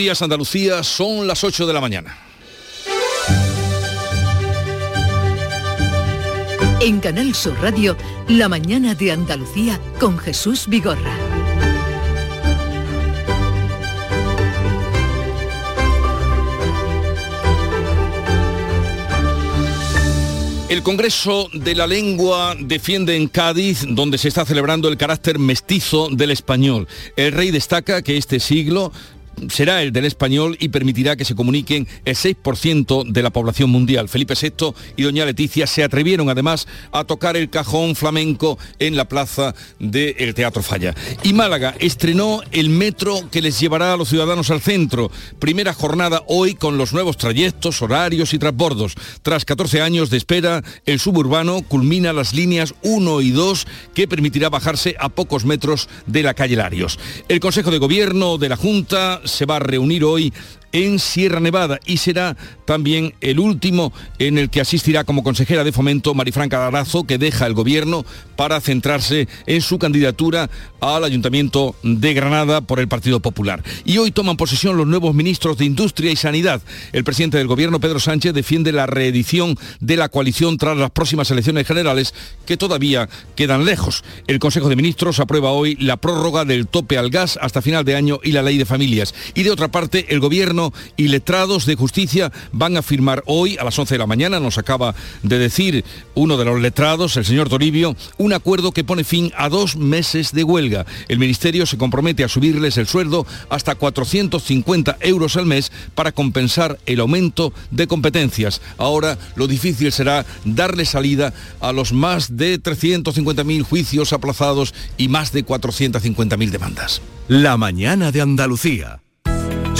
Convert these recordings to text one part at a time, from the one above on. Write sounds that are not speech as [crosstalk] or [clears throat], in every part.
días Andalucía, son las 8 de la mañana. En Canal Sur Radio, La mañana de Andalucía con Jesús Vigorra. El Congreso de la Lengua defiende en Cádiz, donde se está celebrando el carácter mestizo del español. El rey destaca que este siglo será el del español y permitirá que se comuniquen el 6% de la población mundial. Felipe VI y doña Leticia se atrevieron además a tocar el cajón flamenco en la plaza del Teatro Falla. Y Málaga estrenó el metro que les llevará a los ciudadanos al centro. Primera jornada hoy con los nuevos trayectos, horarios y transbordos. Tras 14 años de espera, el suburbano culmina las líneas 1 y 2 que permitirá bajarse a pocos metros de la calle Larios. El Consejo de Gobierno de la Junta se va a reunir hoy en Sierra Nevada y será también el último en el que asistirá como consejera de fomento Marifranca Darazo, que deja el gobierno para centrarse en su candidatura al Ayuntamiento de Granada por el Partido Popular. Y hoy toman posesión los nuevos ministros de Industria y Sanidad. El presidente del gobierno, Pedro Sánchez, defiende la reedición de la coalición tras las próximas elecciones generales, que todavía quedan lejos. El Consejo de Ministros aprueba hoy la prórroga del tope al gas hasta final de año y la ley de familias. Y de otra parte, el gobierno y letrados de justicia van a firmar hoy a las 11 de la mañana, nos acaba de decir uno de los letrados, el señor Toribio, un acuerdo que pone fin a dos meses de huelga. El Ministerio se compromete a subirles el sueldo hasta 450 euros al mes para compensar el aumento de competencias. Ahora lo difícil será darle salida a los más de 350.000 juicios aplazados y más de 450.000 demandas. La mañana de Andalucía.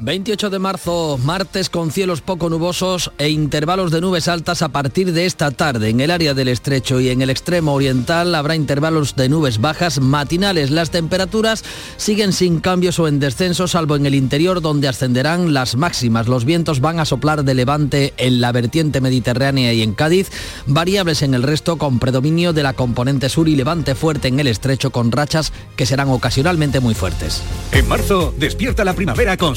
28 de marzo, martes con cielos poco nubosos e intervalos de nubes altas a partir de esta tarde. En el área del estrecho y en el extremo oriental habrá intervalos de nubes bajas matinales. Las temperaturas siguen sin cambios o en descenso, salvo en el interior donde ascenderán las máximas. Los vientos van a soplar de levante en la vertiente mediterránea y en Cádiz, variables en el resto con predominio de la componente sur y levante fuerte en el estrecho con rachas que serán ocasionalmente muy fuertes. En marzo, despierta la primavera con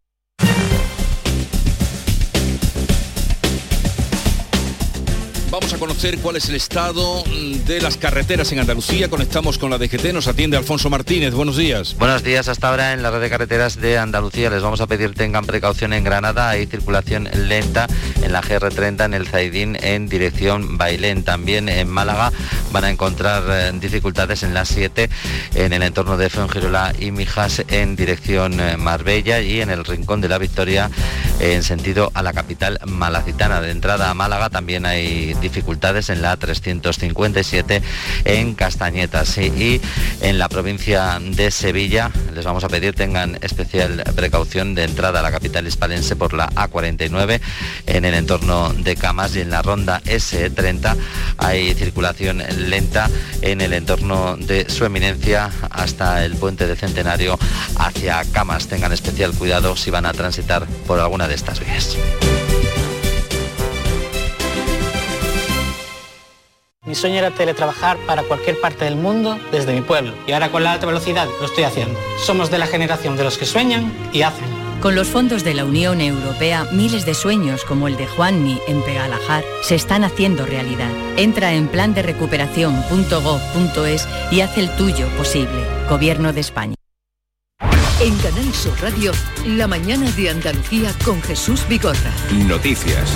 Vamos a conocer cuál es el estado de las carreteras en Andalucía. Conectamos con la DGT, nos atiende Alfonso Martínez. Buenos días. Buenos días. Hasta ahora en la red de carreteras de Andalucía les vamos a pedir tengan precaución en Granada. Hay circulación lenta en la GR30 en el Zaidín en dirección Bailén. También en Málaga van a encontrar eh, dificultades en la 7 en el entorno de Fuengirola y Mijas en dirección eh, Marbella y en el Rincón de la Victoria en sentido a la capital malacitana. De entrada a Málaga también hay dificultades en la 357 en Castañetas y en la provincia de Sevilla les vamos a pedir tengan especial precaución de entrada a la capital hispalense por la A49 en el entorno de Camas y en la ronda S30 hay circulación lenta en el entorno de su eminencia hasta el puente de Centenario hacia Camas. Tengan especial cuidado si van a transitar por alguna de estas vías. Sueño era teletrabajar para cualquier parte del mundo desde mi pueblo. Y ahora con la alta velocidad lo estoy haciendo. Somos de la generación de los que sueñan y hacen. Con los fondos de la Unión Europea, miles de sueños como el de Juanmi en Pegalajar se están haciendo realidad. Entra en plan de recuperación.gov.es y haz el tuyo posible. Gobierno de España. En Canal Sur Radio, la mañana de Andalucía con Jesús Vigorra. Noticias.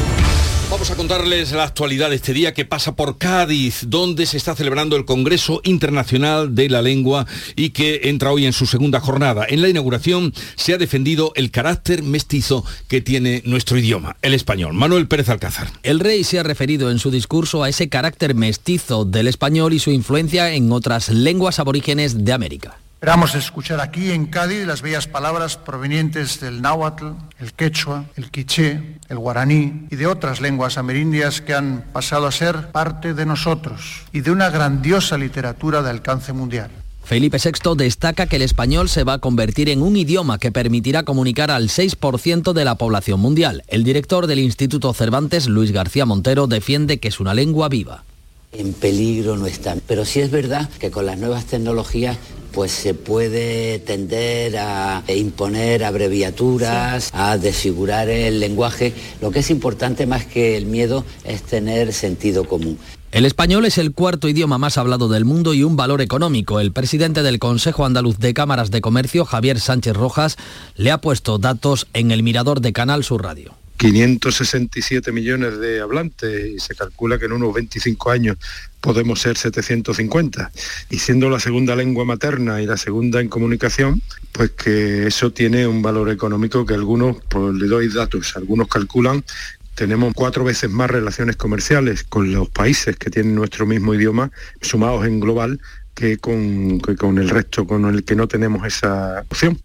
Vamos a contarles la actualidad de este día que pasa por Cádiz, donde se está celebrando el Congreso Internacional de la Lengua y que entra hoy en su segunda jornada. En la inauguración se ha defendido el carácter mestizo que tiene nuestro idioma, el español. Manuel Pérez Alcázar. El rey se ha referido en su discurso a ese carácter mestizo del español y su influencia en otras lenguas aborígenes de América. Esperamos escuchar aquí en Cádiz las bellas palabras provenientes del náhuatl, el quechua, el quiché, el guaraní y de otras lenguas amerindias que han pasado a ser parte de nosotros y de una grandiosa literatura de alcance mundial. Felipe VI destaca que el español se va a convertir en un idioma que permitirá comunicar al 6% de la población mundial. El director del Instituto Cervantes, Luis García Montero, defiende que es una lengua viva. En peligro no está, pero sí es verdad que con las nuevas tecnologías pues se puede tender a imponer abreviaturas, a desfigurar el lenguaje. Lo que es importante más que el miedo es tener sentido común. El español es el cuarto idioma más hablado del mundo y un valor económico. El presidente del Consejo Andaluz de Cámaras de Comercio, Javier Sánchez Rojas, le ha puesto datos en el mirador de Canal Sur Radio. 567 millones de hablantes y se calcula que en unos 25 años podemos ser 750. Y siendo la segunda lengua materna y la segunda en comunicación, pues que eso tiene un valor económico que algunos, pues le doy datos, algunos calculan tenemos cuatro veces más relaciones comerciales con los países que tienen nuestro mismo idioma, sumados en global, que con, que con el resto, con el que no tenemos esa opción.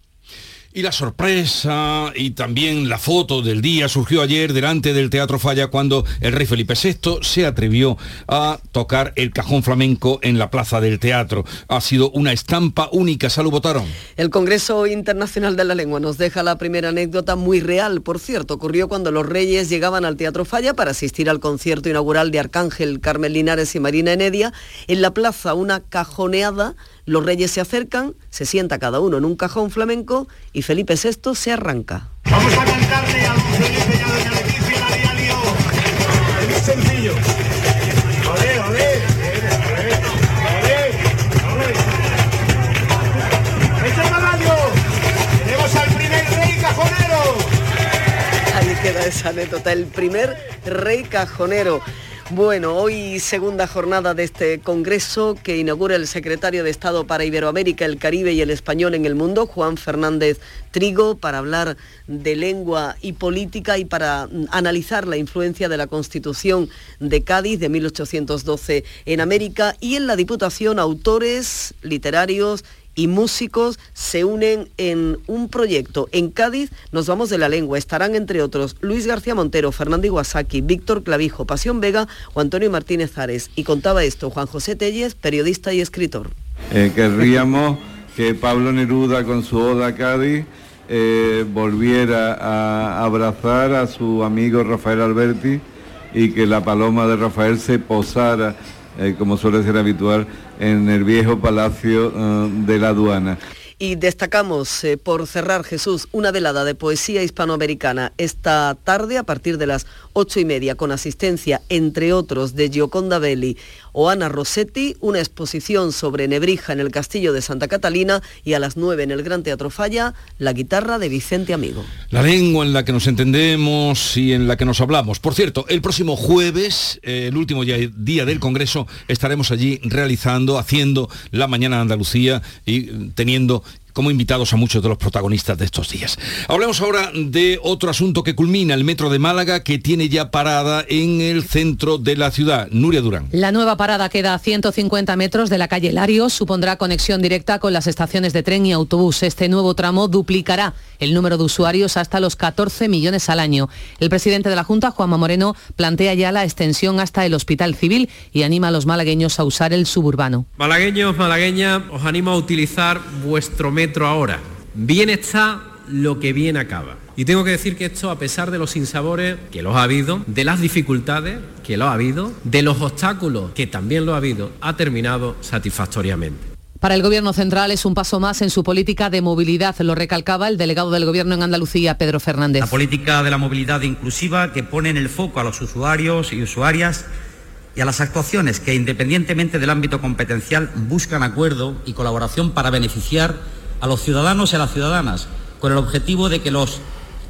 Y la sorpresa y también la foto del día surgió ayer delante del Teatro Falla cuando el rey Felipe VI se atrevió a tocar el cajón flamenco en la plaza del teatro. Ha sido una estampa única. Salud, votaron. El Congreso Internacional de la Lengua nos deja la primera anécdota muy real, por cierto. Ocurrió cuando los reyes llegaban al Teatro Falla para asistir al concierto inaugural de Arcángel, Carmen Linares y Marina Enedia. En la plaza una cajoneada los reyes se acercan, se sienta cada uno en un cajón flamenco y Felipe VI se arranca. Vamos a cantarle a Felipe y a doña Leticia la Día Lío. Es sencillo. Olé, olé. ¡Este radio! ¡Tenemos al primer rey cajonero! Ahí queda esa anécdota, el primer rey cajonero. Bueno, hoy segunda jornada de este congreso que inaugura el secretario de Estado para Iberoamérica, el Caribe y el Español en el mundo, Juan Fernández Trigo, para hablar de lengua y política y para mm, analizar la influencia de la Constitución de Cádiz de 1812 en América y en la Diputación autores literarios y músicos se unen en un proyecto. En Cádiz nos vamos de la lengua. Estarán entre otros Luis García Montero, Fernando Iwasaki, Víctor Clavijo, Pasión Vega o Antonio Martínez Ares. Y contaba esto Juan José Telles, periodista y escritor. Eh, querríamos que Pablo Neruda con su Oda Cádiz eh, volviera a abrazar a su amigo Rafael Alberti y que la paloma de Rafael se posara eh, como suele ser habitual, en el viejo palacio eh, de la aduana. Y destacamos, eh, por cerrar Jesús, una velada de poesía hispanoamericana esta tarde a partir de las ocho y media, con asistencia, entre otros, de Gioconda Belli o Ana Rossetti, una exposición sobre Nebrija en el Castillo de Santa Catalina y a las nueve en el Gran Teatro Falla, la guitarra de Vicente Amigo. La lengua en la que nos entendemos y en la que nos hablamos. Por cierto, el próximo jueves, eh, el último día del Congreso, estaremos allí realizando, haciendo la Mañana de Andalucía y teniendo como invitados a muchos de los protagonistas de estos días. Hablemos ahora de otro asunto que culmina el metro de Málaga que tiene ya parada en el centro de la ciudad. Nuria Durán. La nueva parada queda a 150 metros de la calle Larios, supondrá conexión directa con las estaciones de tren y autobús. Este nuevo tramo duplicará el número de usuarios hasta los 14 millones al año. El presidente de la Junta, Juanma Moreno, plantea ya la extensión hasta el Hospital Civil y anima a los malagueños a usar el suburbano. Malagueños, malagueñas, os animo a utilizar vuestro metro ahora. Bien está lo que bien acaba. Y tengo que decir que esto, a pesar de los sinsabores que los ha habido, de las dificultades que lo ha habido, de los obstáculos que también lo ha habido, ha terminado satisfactoriamente. Para el Gobierno central es un paso más en su política de movilidad, lo recalcaba el delegado del Gobierno en Andalucía, Pedro Fernández. La política de la movilidad inclusiva que pone en el foco a los usuarios y usuarias y a las actuaciones que, independientemente del ámbito competencial, buscan acuerdo y colaboración para beneficiar a los ciudadanos y a las ciudadanas, con el objetivo de que los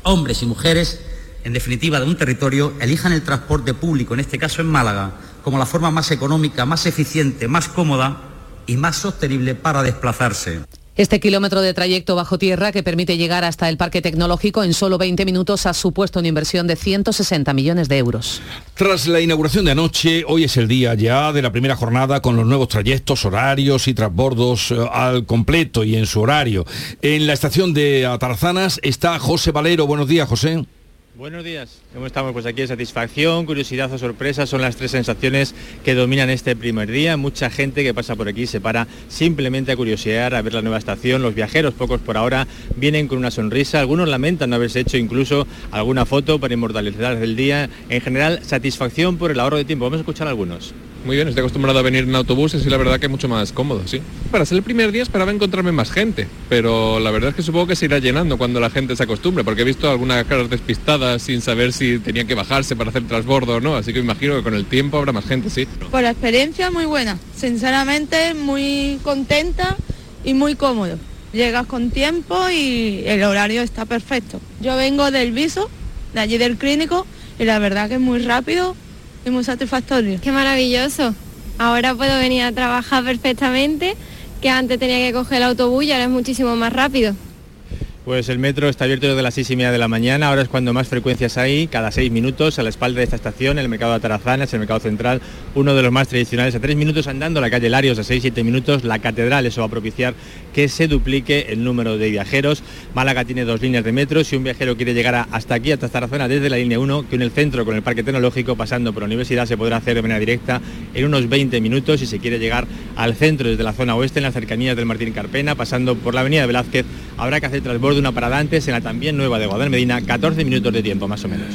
hombres y mujeres, en definitiva de un territorio, elijan el transporte público, en este caso en Málaga, como la forma más económica, más eficiente, más cómoda y más sostenible para desplazarse. Este kilómetro de trayecto bajo tierra que permite llegar hasta el Parque Tecnológico en solo 20 minutos ha supuesto una inversión de 160 millones de euros. Tras la inauguración de anoche, hoy es el día ya de la primera jornada con los nuevos trayectos, horarios y transbordos eh, al completo y en su horario. En la estación de Atarzanas está José Valero. Buenos días, José. Buenos días, ¿cómo estamos? Pues aquí satisfacción, curiosidad o sorpresa son las tres sensaciones que dominan este primer día. Mucha gente que pasa por aquí se para simplemente a curiosear, a ver la nueva estación. Los viajeros, pocos por ahora, vienen con una sonrisa. Algunos lamentan no haberse hecho incluso alguna foto para inmortalizar el día. En general, satisfacción por el ahorro de tiempo. Vamos a escuchar algunos. Muy bien, estoy acostumbrado a venir en autobuses y la verdad que es mucho más cómodo, sí. Para ser el primer día esperaba encontrarme más gente, pero la verdad es que supongo que se irá llenando cuando la gente se acostumbre, porque he visto algunas caras despistadas sin saber si tenían que bajarse para hacer transbordo o no, así que imagino que con el tiempo habrá más gente, sí. Por la experiencia muy buena, sinceramente muy contenta y muy cómodo. Llegas con tiempo y el horario está perfecto. Yo vengo del viso, de allí del clínico, y la verdad que es muy rápido, y muy satisfactorio. Qué maravilloso. Ahora puedo venir a trabajar perfectamente, que antes tenía que coger el autobús y ahora es muchísimo más rápido. Pues el metro está abierto desde las seis y media de la mañana, ahora es cuando más frecuencias hay, cada seis minutos, a la espalda de esta estación, el mercado de Atarazanas, el mercado central, uno de los más tradicionales, a tres minutos andando, la calle Larios a seis, siete minutos, la catedral, eso va a propiciar que se duplique el número de viajeros. Málaga tiene dos líneas de metro, si un viajero quiere llegar hasta aquí, hasta esta zona, desde la línea 1, que en el centro con el parque tecnológico, pasando por la universidad, se podrá hacer de manera directa en unos 20 minutos, si se quiere llegar al centro desde la zona oeste, en las cercanías del Martín Carpena, pasando por la avenida Velázquez, habrá que hacer transbordo una parada antes en la también nueva de Guadalmedina, 14 minutos de tiempo más o menos.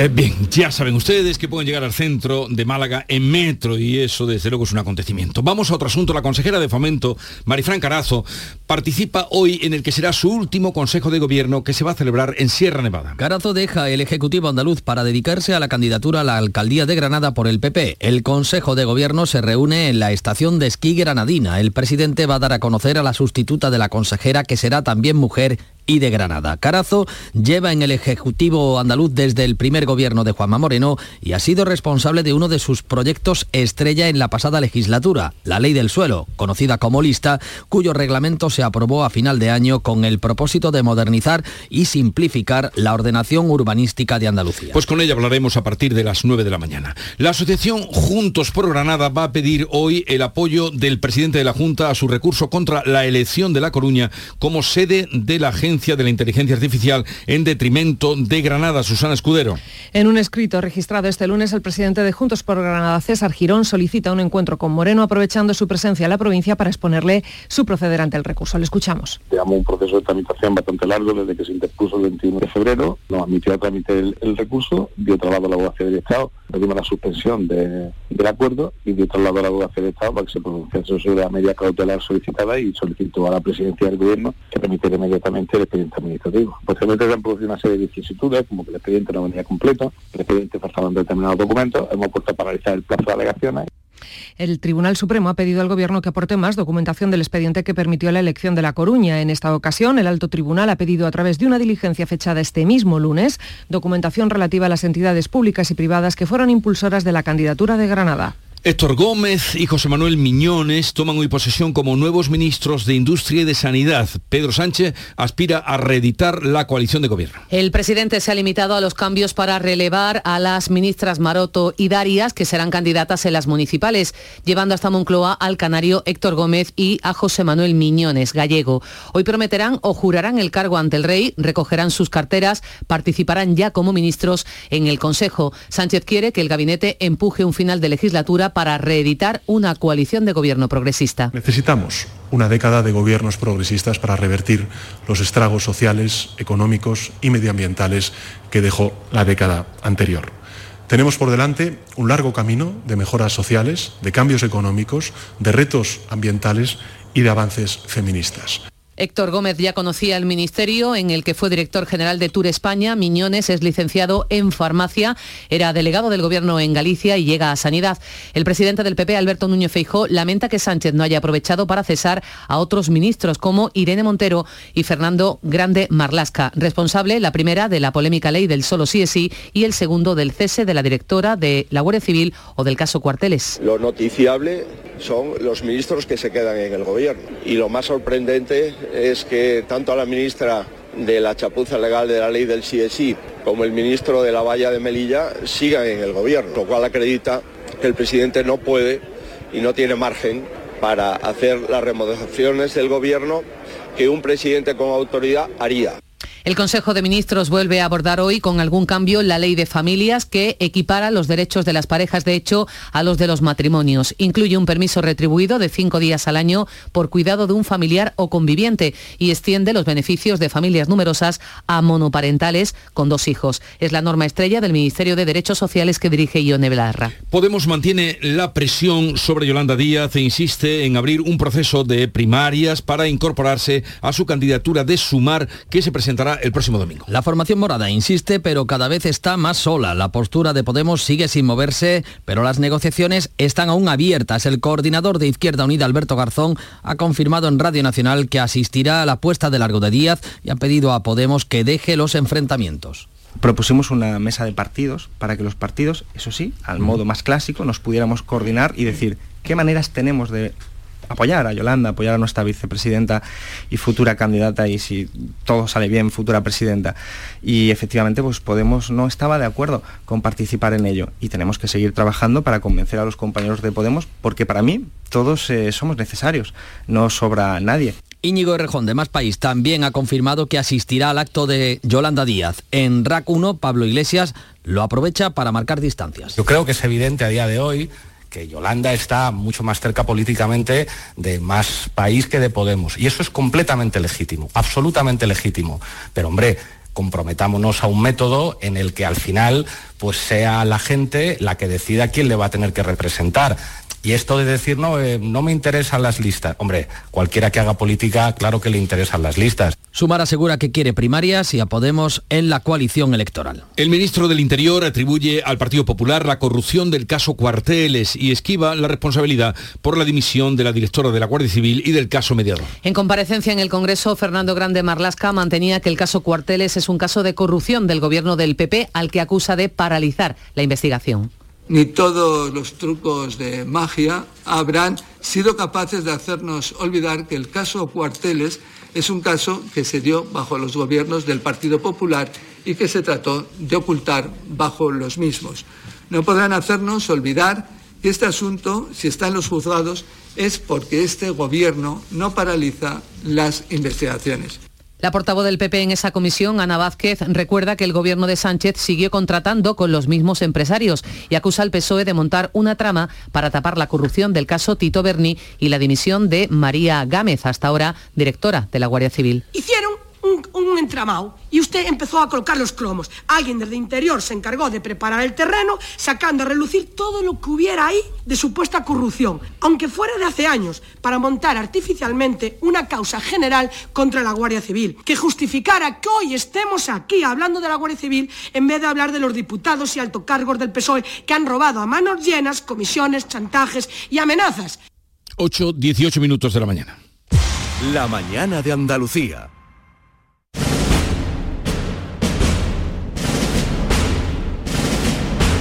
Eh, bien, ya saben ustedes que pueden llegar al centro de Málaga en metro y eso desde luego es un acontecimiento. Vamos a otro asunto. La consejera de Fomento, Marifran Carazo, participa hoy en el que será su último Consejo de Gobierno que se va a celebrar en Sierra Nevada. Carazo deja el Ejecutivo andaluz para dedicarse a la candidatura a la alcaldía de Granada por el PP. El Consejo de Gobierno se reúne en la estación de esquí granadina. El presidente va a dar a conocer a la sustituta de la consejera que será también mujer y de Granada. Carazo lleva en el Ejecutivo andaluz desde el primer gobierno de Juanma Moreno y ha sido responsable de uno de sus proyectos estrella en la pasada legislatura, la Ley del Suelo, conocida como lista, cuyo reglamento se aprobó a final de año con el propósito de modernizar y simplificar la ordenación urbanística de Andalucía. Pues con ella hablaremos a partir de las 9 de la mañana. La asociación Juntos por Granada va a pedir hoy el apoyo del presidente de la Junta a su recurso contra la elección de La Coruña como sede de la agencia de la inteligencia artificial en detrimento de Granada. Susana Escudero. En un escrito registrado este lunes, el presidente de Juntos por Granada, César Girón, solicita un encuentro con Moreno aprovechando su presencia en la provincia para exponerle su proceder ante el recurso. Le escuchamos. Llevamos un proceso de tramitación bastante largo desde que se interpuso el 21 de febrero. Nos admitió a trámite el, el recurso, dio traslado a la abogacía del Estado, pedimos la suspensión de, del acuerdo y dio traslado a la abogacía del Estado para que se pronunciase sobre la medida cautelar solicitada y solicitó a la presidencia del gobierno que permitiera inmediatamente el expediente administrativo. Posteriormente se han producido una serie de vicisitudes, como que el expediente no venía completo, el expediente faltaban determinados documentos, hemos puesto a paralizar el plazo de alegaciones. El Tribunal Supremo ha pedido al Gobierno que aporte más documentación del expediente que permitió la elección de La Coruña. En esta ocasión, el Alto Tribunal ha pedido a través de una diligencia fechada este mismo lunes documentación relativa a las entidades públicas y privadas que fueron impulsoras de la candidatura de Granada. Héctor Gómez y José Manuel Miñones toman hoy posesión como nuevos ministros de Industria y de Sanidad. Pedro Sánchez aspira a reeditar la coalición de gobierno. El presidente se ha limitado a los cambios para relevar a las ministras Maroto y Darias, que serán candidatas en las municipales, llevando hasta Moncloa al canario Héctor Gómez y a José Manuel Miñones, gallego. Hoy prometerán o jurarán el cargo ante el rey, recogerán sus carteras, participarán ya como ministros en el Consejo. Sánchez quiere que el gabinete empuje un final de legislatura para reeditar una coalición de gobierno progresista. Necesitamos una década de gobiernos progresistas para revertir los estragos sociales, económicos y medioambientales que dejó la década anterior. Tenemos por delante un largo camino de mejoras sociales, de cambios económicos, de retos ambientales y de avances feministas. Héctor Gómez ya conocía el ministerio en el que fue director general de Tour España. Miñones es licenciado en farmacia, era delegado del gobierno en Galicia y llega a Sanidad. El presidente del PP, Alberto Núñez Feijó, lamenta que Sánchez no haya aprovechado para cesar a otros ministros como Irene Montero y Fernando Grande Marlasca, responsable la primera de la polémica ley del solo sí es sí y el segundo del cese de la directora de la Guardia Civil o del caso Cuarteles. Lo noticiable son los ministros que se quedan en el gobierno y lo más sorprendente es que tanto a la ministra de la chapuza legal de la ley del CSI como el ministro de la valla de Melilla sigan en el gobierno, lo cual acredita que el presidente no puede y no tiene margen para hacer las remodelaciones del gobierno que un presidente con autoridad haría. El Consejo de Ministros vuelve a abordar hoy con algún cambio la ley de familias que equipara los derechos de las parejas de hecho a los de los matrimonios. Incluye un permiso retribuido de cinco días al año por cuidado de un familiar o conviviente y extiende los beneficios de familias numerosas a monoparentales con dos hijos. Es la norma estrella del Ministerio de Derechos Sociales que dirige Ione Belarra. Podemos mantiene la presión sobre Yolanda Díaz e insiste en abrir un proceso de primarias para incorporarse a su candidatura de sumar que se presentará el próximo domingo. La formación morada insiste, pero cada vez está más sola. La postura de Podemos sigue sin moverse, pero las negociaciones están aún abiertas. El coordinador de Izquierda Unida, Alberto Garzón, ha confirmado en Radio Nacional que asistirá a la puesta de largo de Díaz y ha pedido a Podemos que deje los enfrentamientos propusimos una mesa de partidos para que los partidos, eso sí, al modo más clásico, nos pudiéramos coordinar y decir qué maneras tenemos de apoyar a Yolanda, apoyar a nuestra vicepresidenta y futura candidata y si todo sale bien, futura presidenta. Y efectivamente, pues Podemos no estaba de acuerdo con participar en ello y tenemos que seguir trabajando para convencer a los compañeros de Podemos porque para mí todos eh, somos necesarios, no sobra nadie. Íñigo Errejón de Más País también ha confirmado que asistirá al acto de Yolanda Díaz. En RAC 1, Pablo Iglesias lo aprovecha para marcar distancias. Yo creo que es evidente a día de hoy que Yolanda está mucho más cerca políticamente de más país que de Podemos. Y eso es completamente legítimo, absolutamente legítimo. Pero hombre, comprometámonos a un método en el que al final pues sea la gente la que decida quién le va a tener que representar. Y esto de decir, no, eh, no me interesan las listas. Hombre, cualquiera que haga política, claro que le interesan las listas. Sumar asegura que quiere primarias y a Podemos en la coalición electoral. El ministro del Interior atribuye al Partido Popular la corrupción del caso Cuarteles y esquiva la responsabilidad por la dimisión de la directora de la Guardia Civil y del caso mediador. En comparecencia en el Congreso, Fernando Grande Marlasca mantenía que el caso Cuarteles es un caso de corrupción del gobierno del PP al que acusa de paralizar la investigación ni todos los trucos de magia habrán sido capaces de hacernos olvidar que el caso Cuarteles es un caso que se dio bajo los gobiernos del Partido Popular y que se trató de ocultar bajo los mismos. No podrán hacernos olvidar que este asunto, si está en los juzgados, es porque este gobierno no paraliza las investigaciones. La portavoz del PP en esa comisión, Ana Vázquez, recuerda que el gobierno de Sánchez siguió contratando con los mismos empresarios y acusa al PSOE de montar una trama para tapar la corrupción del caso Tito Berni y la dimisión de María Gámez, hasta ahora directora de la Guardia Civil. Hicieron un, entramado y usted empezó a colocar los cromos. Alguien desde interior se encargó de preparar el terreno, sacando a relucir todo lo que hubiera ahí de supuesta corrupción, aunque fuera de hace años, para montar artificialmente una causa general contra la Guardia Civil, que justificara que hoy estemos aquí hablando de la Guardia Civil en vez de hablar de los diputados y altocargos del PSOE que han robado a manos llenas comisiones, chantajes y amenazas. 8, 18 minutos de la mañana. La mañana de Andalucía.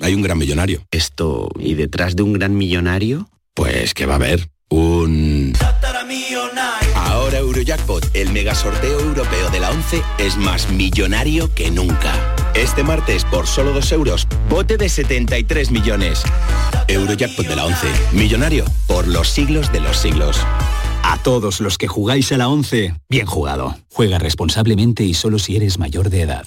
hay un gran millonario. Esto, ¿y detrás de un gran millonario? Pues que va a haber un... Ahora Eurojackpot, el mega sorteo europeo de la 11, es más millonario que nunca. Este martes, por solo 2 euros, bote de 73 millones. Eurojackpot de la 11, millonario por los siglos de los siglos. A todos los que jugáis a la 11, bien jugado. Juega responsablemente y solo si eres mayor de edad.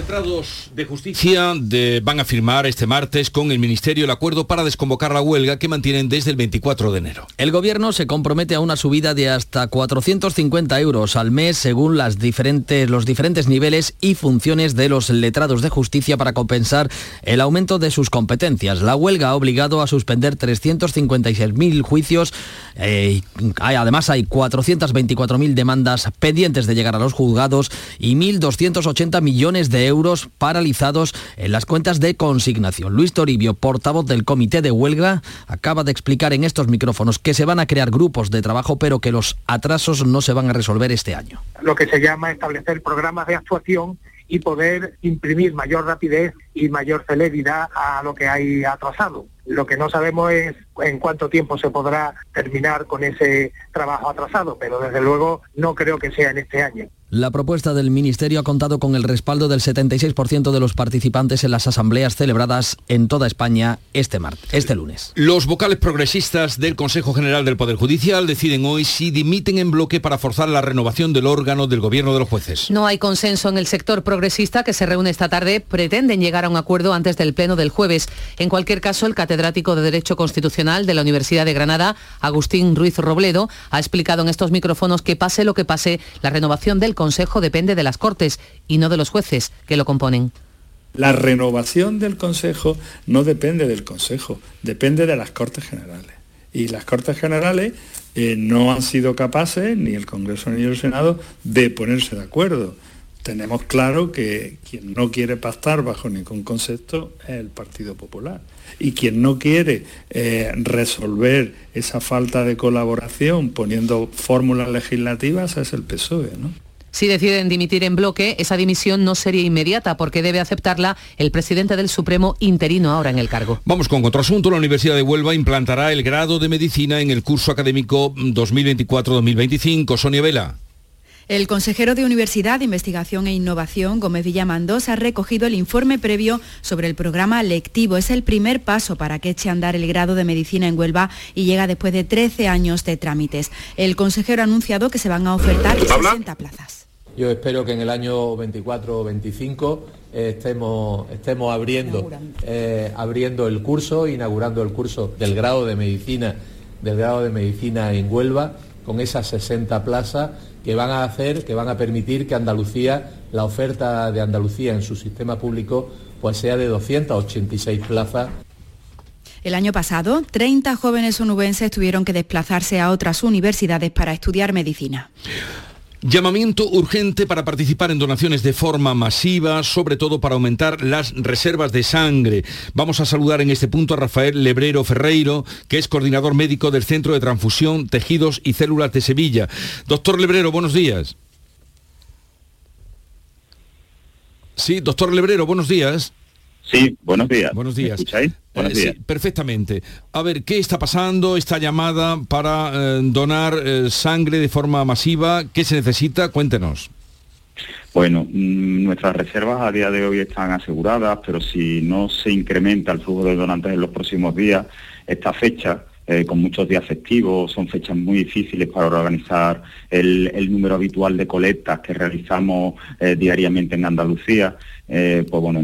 Letrados de justicia de- van a firmar este martes con el Ministerio el acuerdo para desconvocar la huelga que mantienen desde el 24 de enero. El gobierno se compromete a una subida de hasta 450 euros al mes según las diferentes, los diferentes niveles y funciones de los letrados de justicia para compensar el aumento de sus competencias. La huelga ha obligado a suspender 356.000 juicios. eh, y hay- además hay 424.000 demandas pendientes de llegar a los juzgados y 1.280 millones de euros paralizados en las cuentas de consignación. Luis Toribio, portavoz del comité de huelga, acaba de explicar en estos micrófonos que se van a crear grupos de trabajo, pero que los atrasos no se van a resolver este año. lo que se llama establecer programas de actuación y poder imprimir mayor rapidez y mayor celeridad a lo que hay atrasado. Lo que no sabemos es en cuánto tiempo se podrá terminar con ese trabajo atrasado, pero desde luego no creo que sea en este año. La propuesta del Ministerio ha contado con el respaldo del 76% de los participantes en las asambleas celebradas en toda España este, martes, este lunes. Los vocales progresistas del Consejo General del Poder Judicial deciden hoy si dimiten en bloque para forzar la renovación del órgano del gobierno de los jueces. No hay consenso en el sector progresista que se reúne esta tarde. Pretenden llegar a un acuerdo antes del pleno del jueves. En cualquier caso, el catedrático de Derecho Constitucional de la Universidad de Granada, Agustín Ruiz Robledo, ha explicado en estos micrófonos que pase lo que pase, la renovación del Consejo depende de las Cortes y no de los jueces que lo componen. La renovación del Consejo no depende del Consejo, depende de las Cortes Generales. Y las Cortes Generales eh, no han sido capaces, ni el Congreso ni el Senado, de ponerse de acuerdo. Tenemos claro que quien no quiere pactar bajo ningún concepto es el Partido Popular. Y quien no quiere eh, resolver esa falta de colaboración poniendo fórmulas legislativas es el PSOE. ¿no? Si deciden dimitir en bloque, esa dimisión no sería inmediata porque debe aceptarla el presidente del Supremo interino ahora en el cargo. Vamos con otro asunto. La Universidad de Huelva implantará el grado de medicina en el curso académico 2024-2025. Sonia Vela. El consejero de Universidad, Investigación e Innovación, Gómez Villamandós, ha recogido el informe previo sobre el programa lectivo. Es el primer paso para que eche a andar el grado de medicina en Huelva y llega después de 13 años de trámites. El consejero ha anunciado que se van a ofertar 60 plazas. Yo espero que en el año 24 o 25 eh, estemos, estemos abriendo, eh, abriendo el curso, inaugurando el curso del grado de medicina, del grado de medicina en Huelva, con esas 60 plazas que van a hacer, que van a permitir que Andalucía, la oferta de Andalucía en su sistema público, pues sea de 286 plazas El año pasado, 30 jóvenes onubenses tuvieron que desplazarse a otras universidades para estudiar medicina. Llamamiento urgente para participar en donaciones de forma masiva, sobre todo para aumentar las reservas de sangre. Vamos a saludar en este punto a Rafael Lebrero Ferreiro, que es coordinador médico del Centro de Transfusión, Tejidos y Células de Sevilla. Doctor Lebrero, buenos días. Sí, doctor Lebrero, buenos días. Sí, buenos días. Buenos días. ¿Me escucháis? Buenos Eh, sí, días. perfectamente. A ver, ¿qué está pasando? Esta llamada para eh, donar eh, sangre de forma masiva, ¿qué se necesita? Cuéntenos. Bueno, mm, nuestras reservas a día de hoy están aseguradas, pero si no se incrementa el flujo de donantes en los próximos días, esta fecha, eh, con muchos días festivos, son fechas muy difíciles para organizar el, número habitual de colectas que realizamos eh, diariamente en Andalucía, eh, pues bueno,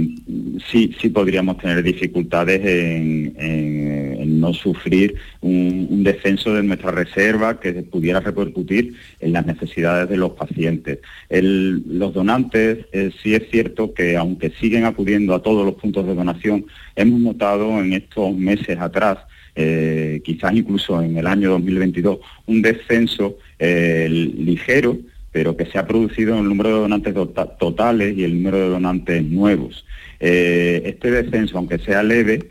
sí, sí podríamos tener dificultades en, no sufrir un, descenso de nuestra reserva que pudiera repercutir en las necesidades de los pacientes. Los donantes, sí es cierto que aunque siguen acudiendo a todos los puntos de donación, hemos notado en estos meses atrás eh, quizás incluso en el año 2022, un descenso eh, ligero, pero que se ha producido en el número de donantes tota- totales y el número de donantes nuevos. Eh, este descenso, aunque sea leve,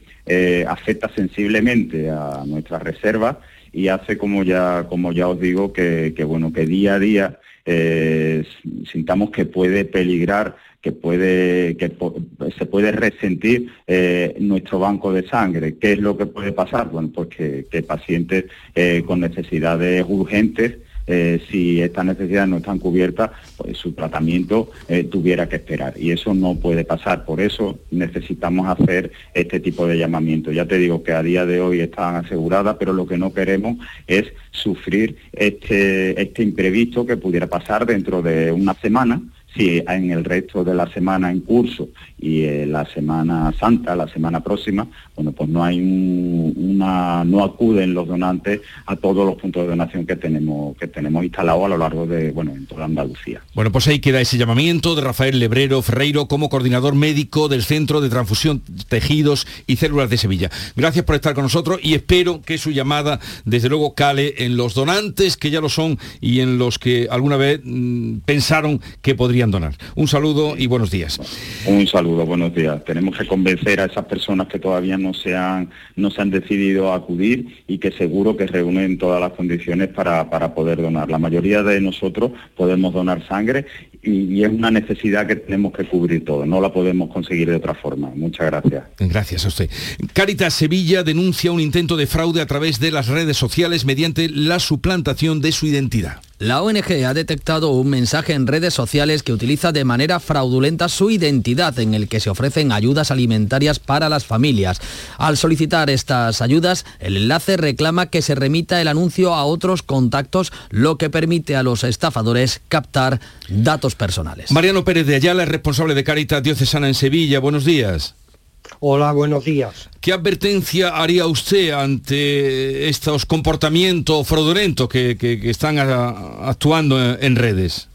afecta sensiblemente a nuestras reservas y hace, como ya, como ya os digo, que, bueno, que día a día sintamos que puede peligrar que puede que se puede resentir eh, nuestro banco de sangre. ¿Qué es lo que puede pasar? Bueno, pues que, pacientes eh, con necesidades urgentes eh, si estas necesidades no están cubiertas, pues su tratamiento tuviera que esperar. Y eso no puede pasar. Por eso necesitamos hacer este tipo de llamamiento. Ya te digo que a día de hoy están aseguradas, pero lo que no queremos es sufrir este, este imprevisto que pudiera pasar dentro de una semana si en el resto de la semana en curso y en la Semana Santa, la semana próxima, bueno, pues no hay una, no acuden los donantes a todos los puntos de donación que tenemos, que tenemos instalados a lo largo de, bueno, en toda Andalucía. Bueno, pues ahí queda ese llamamiento de Rafael Lebrero Ferreiro como coordinador médico del Centro de Transfusión Tejidos y Células de Sevilla. Gracias por estar con nosotros y espero que su llamada, desde luego, cale en los donantes que ya lo son y en los que alguna vez mm, pensaron que podrían donar. Un saludo y buenos días. Un saludo, buenos días. Tenemos que convencer a esas personas que todavía no se han, no se han decidido a acudir y que seguro que reúnen todas las condiciones para, para poder donar. La mayoría de nosotros podemos donar sangre y, es una necesidad que tenemos que cubrir todo, no la podemos conseguir de otra forma. Muchas gracias. Gracias a usted. Caritas Sevilla denuncia un intento de fraude a través de las redes sociales mediante la suplantación de su identidad. La ONG ha detectado un mensaje en redes sociales que utiliza de manera fraudulenta su identidad en el que se ofrecen ayudas alimentarias para las familias. Al solicitar estas ayudas, el enlace reclama que se remita el anuncio a otros contactos, lo que permite a los estafadores captar datos personales. Mariano Pérez de Ayala es responsable de Caritas Diocesana en Sevilla. Buenos días. Hola, buenos días. ¿Qué advertencia haría usted ante estos comportamientos fraudulentos que, están actuando en redes?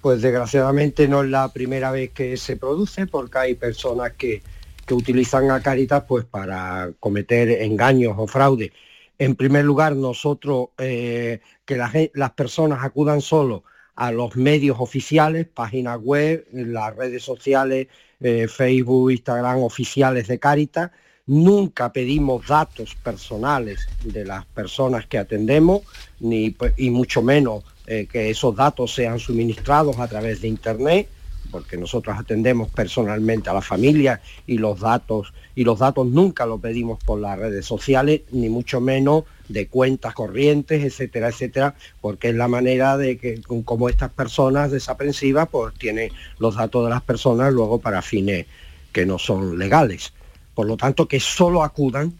Pues desgraciadamente no es la primera vez que se produce porque hay personas que, utilizan a Caritas pues para cometer engaños o fraude. En primer lugar, nosotros eh, que las personas acudan solo a los medios oficiales, páginas web, las redes sociales, Facebook, Instagram oficiales de Caritas. Nunca pedimos datos personales de las personas que atendemos, ni, y mucho menos eh, que esos datos sean suministrados a través de Internet porque nosotros atendemos personalmente a la familia y los datos y los datos nunca los pedimos por las redes sociales ni mucho menos de cuentas corrientes etcétera etcétera porque es la manera de que como estas personas desaprensivas pues tienen los datos de las personas luego para fines que no son legales. Por lo tanto que solo acudan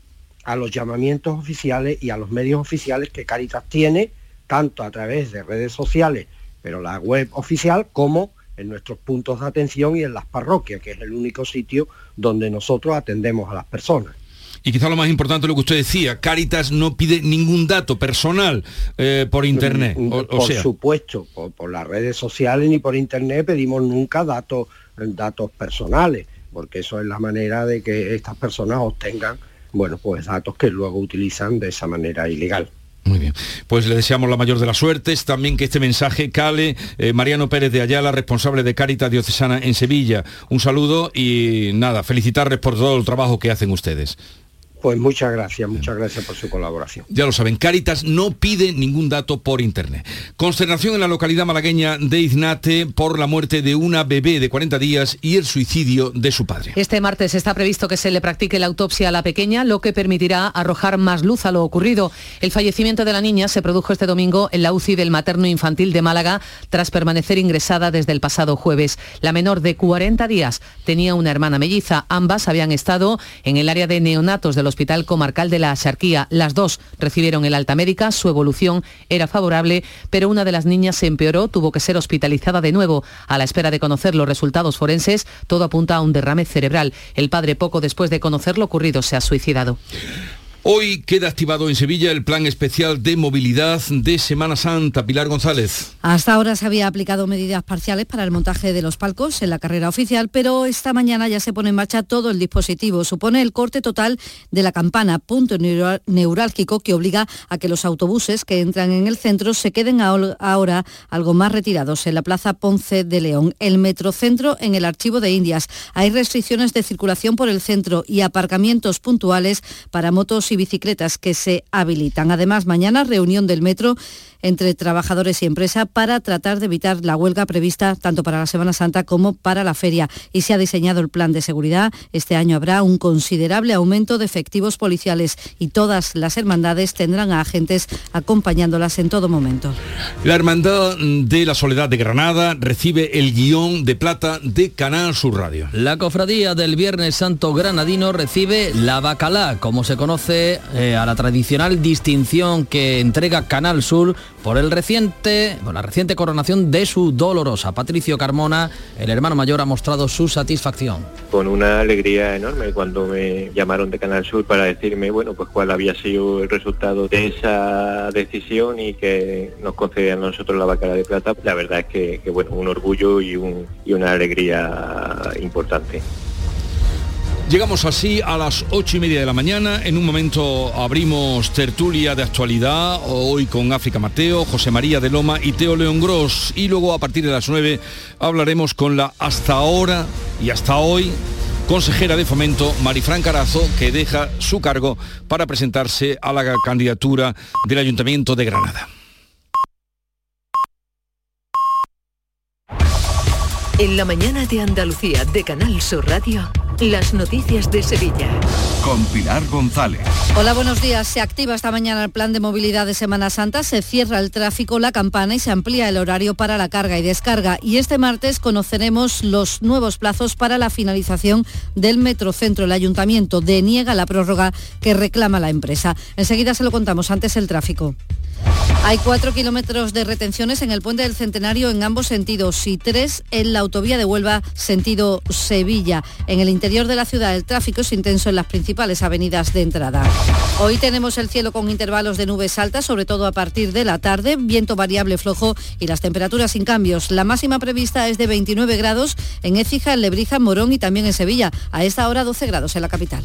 a los llamamientos oficiales y a los medios oficiales que Caritas tiene tanto a través de redes sociales pero la web oficial como en nuestros puntos de atención y en las parroquias, que es el único sitio donde nosotros atendemos a las personas. Y quizá lo más importante lo que usted decía, Caritas no pide ningún dato personal eh, por Internet. por supuesto, por, las redes sociales ni por Internet pedimos nunca datos, datos personales, porque eso es la manera de que estas personas obtengan bueno, pues datos que luego utilizan de esa manera ilegal. Muy bien. Pues le deseamos la mayor de las suertes. También que este mensaje cale eh, Mariano Pérez de Ayala, responsable de Caritas Diocesana en Sevilla. Un saludo y nada, felicitarles por todo el trabajo que hacen ustedes. Pues muchas gracias, muchas gracias por su colaboración. Ya lo saben, Caritas no pide ningún dato por internet. Consternación en la localidad malagueña de Iznate por la muerte de una bebé de 40 días y el suicidio de su padre. Este martes está previsto que se le practique la autopsia a la pequeña, lo que permitirá arrojar más luz a lo ocurrido. El fallecimiento de la niña se produjo este domingo en la UCI del materno infantil de Málaga tras permanecer ingresada desde el pasado jueves. La menor de 40 días tenía una hermana melliza. Ambas habían estado en el área de neonatos de los Hospital Comarcal de la Axarquía. Las dos recibieron el alta médica, su evolución era favorable, pero una de las niñas se empeoró, tuvo que ser hospitalizada de nuevo. A la espera de conocer los resultados forenses, todo apunta a un derrame cerebral. El padre, poco después de conocer lo ocurrido, se ha suicidado. Hoy queda activado en Sevilla el plan especial de movilidad de Semana Santa. Pilar González. Hasta ahora se había aplicado medidas parciales para el montaje de los palcos en la carrera oficial, pero esta mañana ya se pone en marcha todo el dispositivo. Supone el corte total de la campana, punto neurálgico que obliga a que los autobuses que entran en el centro se queden ahora algo más retirados en la Plaza Ponce de León. El metrocentro en el Archivo de Indias. Hay restricciones de circulación por el centro y aparcamientos puntuales para motos y bicicletas que se habilitan. Además, mañana reunión del metro entre trabajadores y empresa para tratar de evitar la huelga prevista tanto para la Semana Santa como para la feria. Y se ha diseñado el plan de seguridad. Este año habrá un considerable aumento de efectivos policiales y todas las hermandades tendrán a agentes acompañándolas en todo momento. La Hermandad de la Soledad de Granada recibe el guion de plata de Canal Sur Radio. La cofradía del Viernes Santo Granadino recibe la Bacalá, como se conoce eh, a la tradicional distinción que entrega Canal Sur por el reciente, por la reciente coronación de su dolorosa. Patricio Carmona, el hermano mayor, ha mostrado su satisfacción. Con una alegría enorme cuando me llamaron de Canal Sur para decirme, bueno, pues cuál había sido el resultado de esa decisión y que nos concedían a nosotros la bacala de plata. La verdad es que, bueno, un orgullo y una alegría importante. Llegamos así a las ocho y media de la mañana. En un momento abrimos tertulia de actualidad, hoy con África Mateo, José María de Loma y Teo León Gross. Y luego a partir de las nueve hablaremos con la hasta ahora y hasta hoy consejera de fomento Marifran Carazo, que deja su cargo para presentarse a la candidatura del Ayuntamiento de Granada. En la mañana de Andalucía de Canal Sur Radio, las noticias de Sevilla. Con Pilar González. Hola, buenos días. Se activa esta mañana el plan de movilidad de Semana Santa, se cierra el tráfico, la campana y se amplía el horario para la carga y descarga. Y este martes conoceremos los nuevos plazos para la finalización del Metrocentro. El ayuntamiento deniega la prórroga que reclama la empresa. Enseguida se lo contamos, antes el tráfico. Hay cuatro kilómetros de retenciones en el puente del Centenario en ambos sentidos y tres en la autovía de Huelva sentido Sevilla. En el interior de la ciudad el tráfico es intenso en las principales avenidas de entrada. Hoy tenemos el cielo con intervalos de nubes altas, sobre todo a partir de la tarde, viento variable flojo y las temperaturas sin cambios. La máxima prevista es de 29 grados en Écija, en Lebrija, Morón y también en Sevilla. A esta hora 12 grados en la capital.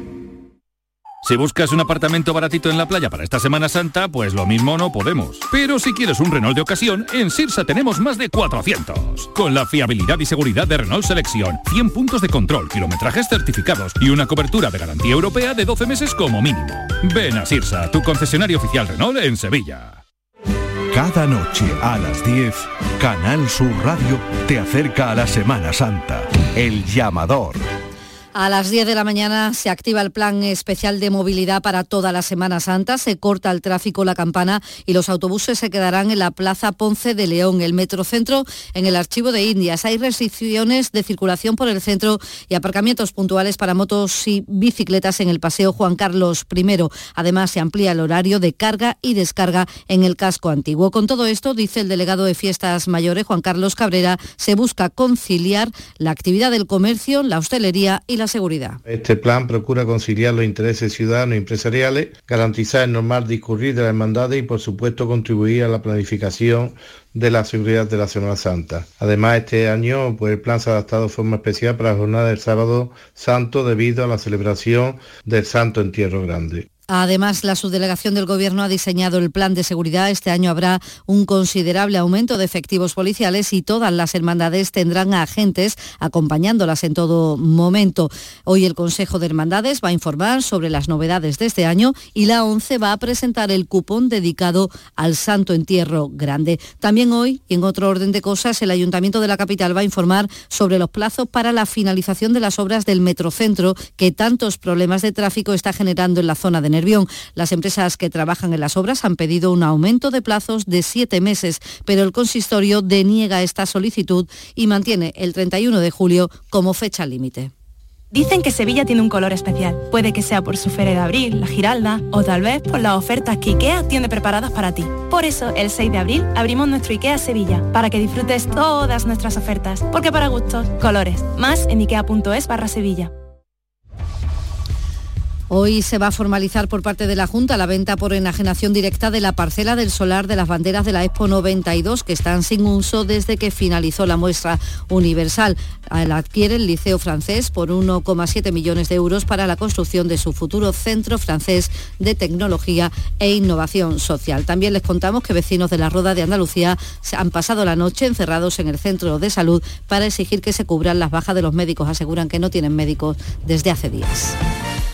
Si buscas un apartamento baratito en la playa para esta Semana Santa, pues lo mismo no podemos. Pero si quieres un Renault de ocasión, en Sirsa tenemos más de 400. Con la fiabilidad y seguridad de Renault Selección, 100 puntos de control, kilometrajes certificados y una cobertura de garantía europea de 12 meses como mínimo. Ven a Sirsa, tu concesionario oficial Renault en Sevilla. Cada noche a las 10, Canal Sur Radio te acerca a la Semana Santa. El llamador. A las 10 de la mañana se activa el plan especial de movilidad para toda la Semana Santa, se corta el tráfico La Campana y los autobuses se quedarán en la Plaza Ponce de León, el Metrocentro en el Archivo de Indias. Hay restricciones de circulación por el centro y aparcamientos puntuales para motos y bicicletas en el Paseo Juan Carlos I. Además, se amplía el horario de carga y descarga en el casco antiguo. Con todo esto, dice el delegado de Fiestas Mayores, Juan Carlos Cabrera, se busca conciliar la actividad del comercio, la hostelería y la seguridad. Este plan procura conciliar los intereses ciudadanos y empresariales, garantizar el normal discurrir de las hermandades y por supuesto contribuir a la planificación de la seguridad de la Semana Santa. Además, este año pues, el plan se ha adaptado de forma especial para la jornada del sábado santo debido a la celebración del Santo Entierro Grande. Además, la subdelegación del Gobierno ha diseñado el plan de seguridad. Este año habrá un considerable aumento de efectivos policiales y todas las hermandades tendrán agentes acompañándolas en todo momento. Hoy el Consejo de Hermandades va a informar sobre las novedades de este año y la ONCE va a presentar el cupón dedicado al Santo Entierro Grande. También hoy, y en otro orden de cosas, el Ayuntamiento de la capital va a informar sobre los plazos para la finalización de las obras del Metrocentro que tantos problemas de tráfico está generando en la zona de Nervión. Las empresas que trabajan en las obras han pedido un aumento de plazos de siete meses, pero el consistorio deniega esta solicitud y mantiene el 31 de julio como fecha límite. Dicen que Sevilla tiene un color especial. Puede que sea por su feria de abril, la Giralda, o tal vez por las ofertas que IKEA tiene preparadas para ti. Por eso, el 6 de abril abrimos nuestro IKEA Sevilla, para que disfrutes todas nuestras ofertas. Porque para gustos, colores. Más en ikea.es barra Sevilla. Hoy se va a formalizar por parte de la Junta la venta por enajenación directa de la parcela del solar de las banderas de la Expo 92 que están sin uso desde que finalizó la muestra universal. La adquiere el Liceo francés por 1,7 millones de euros para la construcción de su futuro Centro Francés de Tecnología e Innovación Social. También les contamos que vecinos de la Roda de Andalucía han pasado la noche encerrados en el centro de salud para exigir que se cubran las bajas de los médicos. Aseguran que no tienen médicos desde hace días.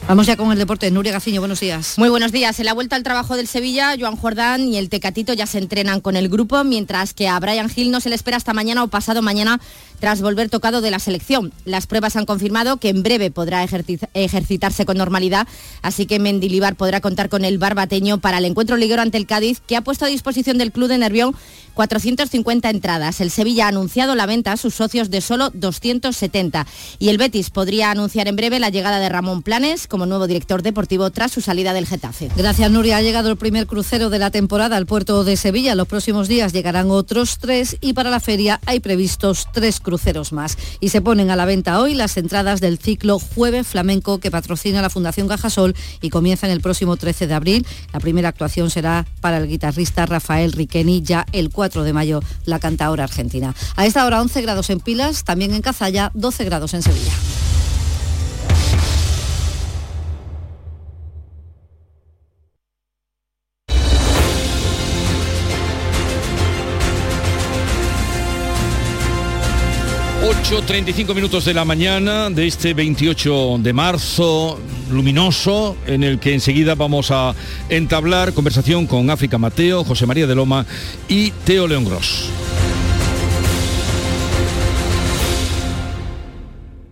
Vamos ya con el deporte. Nuria Gaciño, buenos días. Muy buenos días. En la vuelta al trabajo del Sevilla, Joan Jordán y el Tecatito ya se entrenan con el grupo, mientras que a Brian Hill no se le espera hasta mañana o pasado mañana tras volver tocado de la selección. Las pruebas han confirmado que en breve podrá ejercitarse con normalidad, así que Mendilibar podrá contar con el barbateño para el encuentro liguero ante el Cádiz, que ha puesto a disposición del club de Nervión 450 entradas. El Sevilla ha anunciado la venta a sus socios de solo 270 y el Betis podría anunciar en breve la llegada de Ramón Planes como nuevo director deportivo tras su salida del Getafe. Gracias Nuria. Ha llegado el primer crucero de la temporada al puerto de Sevilla. Los próximos días llegarán otros tres y para la feria hay previstos tres cruceros más. Y se ponen a la venta hoy las entradas del ciclo Jueves Flamenco que patrocina la Fundación Cajasol y comienzan el próximo 13 de abril. La primera actuación será para el guitarrista Rafael Riqueni ya el 4 de mayo, la cantadora argentina. A esta hora 11 grados en Pilas, también en Cazalla, 12 grados en Sevilla. ...8.35 minutos de la mañana de este 28 de marzo luminoso en el que enseguida vamos a entablar conversación con África Mateo, José María de Loma y Teo León Gross.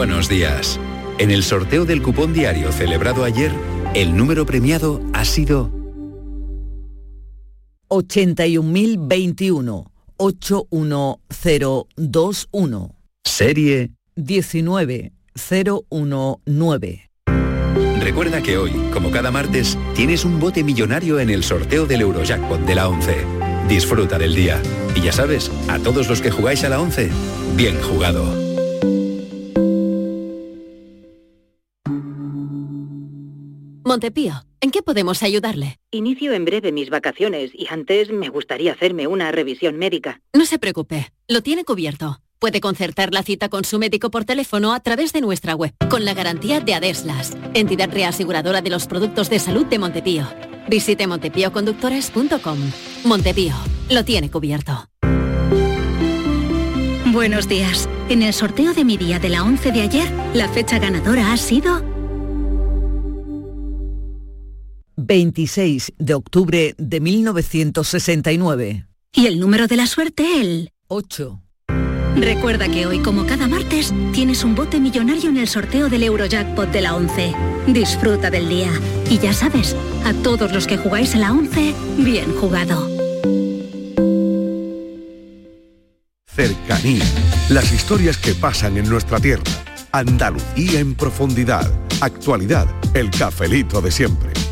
Buenos días. En el sorteo del cupón diario celebrado ayer, el número premiado ha sido 81.021 81021. Serie 19019. Recuerda que hoy, como cada martes, tienes un bote millonario en el sorteo del Eurojackpot de la 11. Disfruta del día. Y ya sabes, a todos los que jugáis a la 11, bien jugado. Montepío, ¿en qué podemos ayudarle? Inicio en breve mis vacaciones y antes me gustaría hacerme una revisión médica. No se preocupe, lo tiene cubierto. Puede concertar la cita con su médico por teléfono a través de nuestra web, con la garantía de Adeslas, entidad reaseguradora de los productos de salud de Montepío. Visite montepíoconductores.com. Montepío, lo tiene cubierto. Buenos días. En el sorteo de mi día de la 11 de ayer, la fecha ganadora ha sido 26 de octubre de 1969. Y el número de la suerte, el 8. Recuerda que hoy, como cada martes, tienes un bote millonario en el sorteo del Eurojackpot de la 11. Disfruta del día. Y ya sabes, a todos los que jugáis a la 11, bien jugado. Cercanía. Las historias que pasan en nuestra tierra. Andalucía en profundidad. Actualidad. El cafelito de siempre.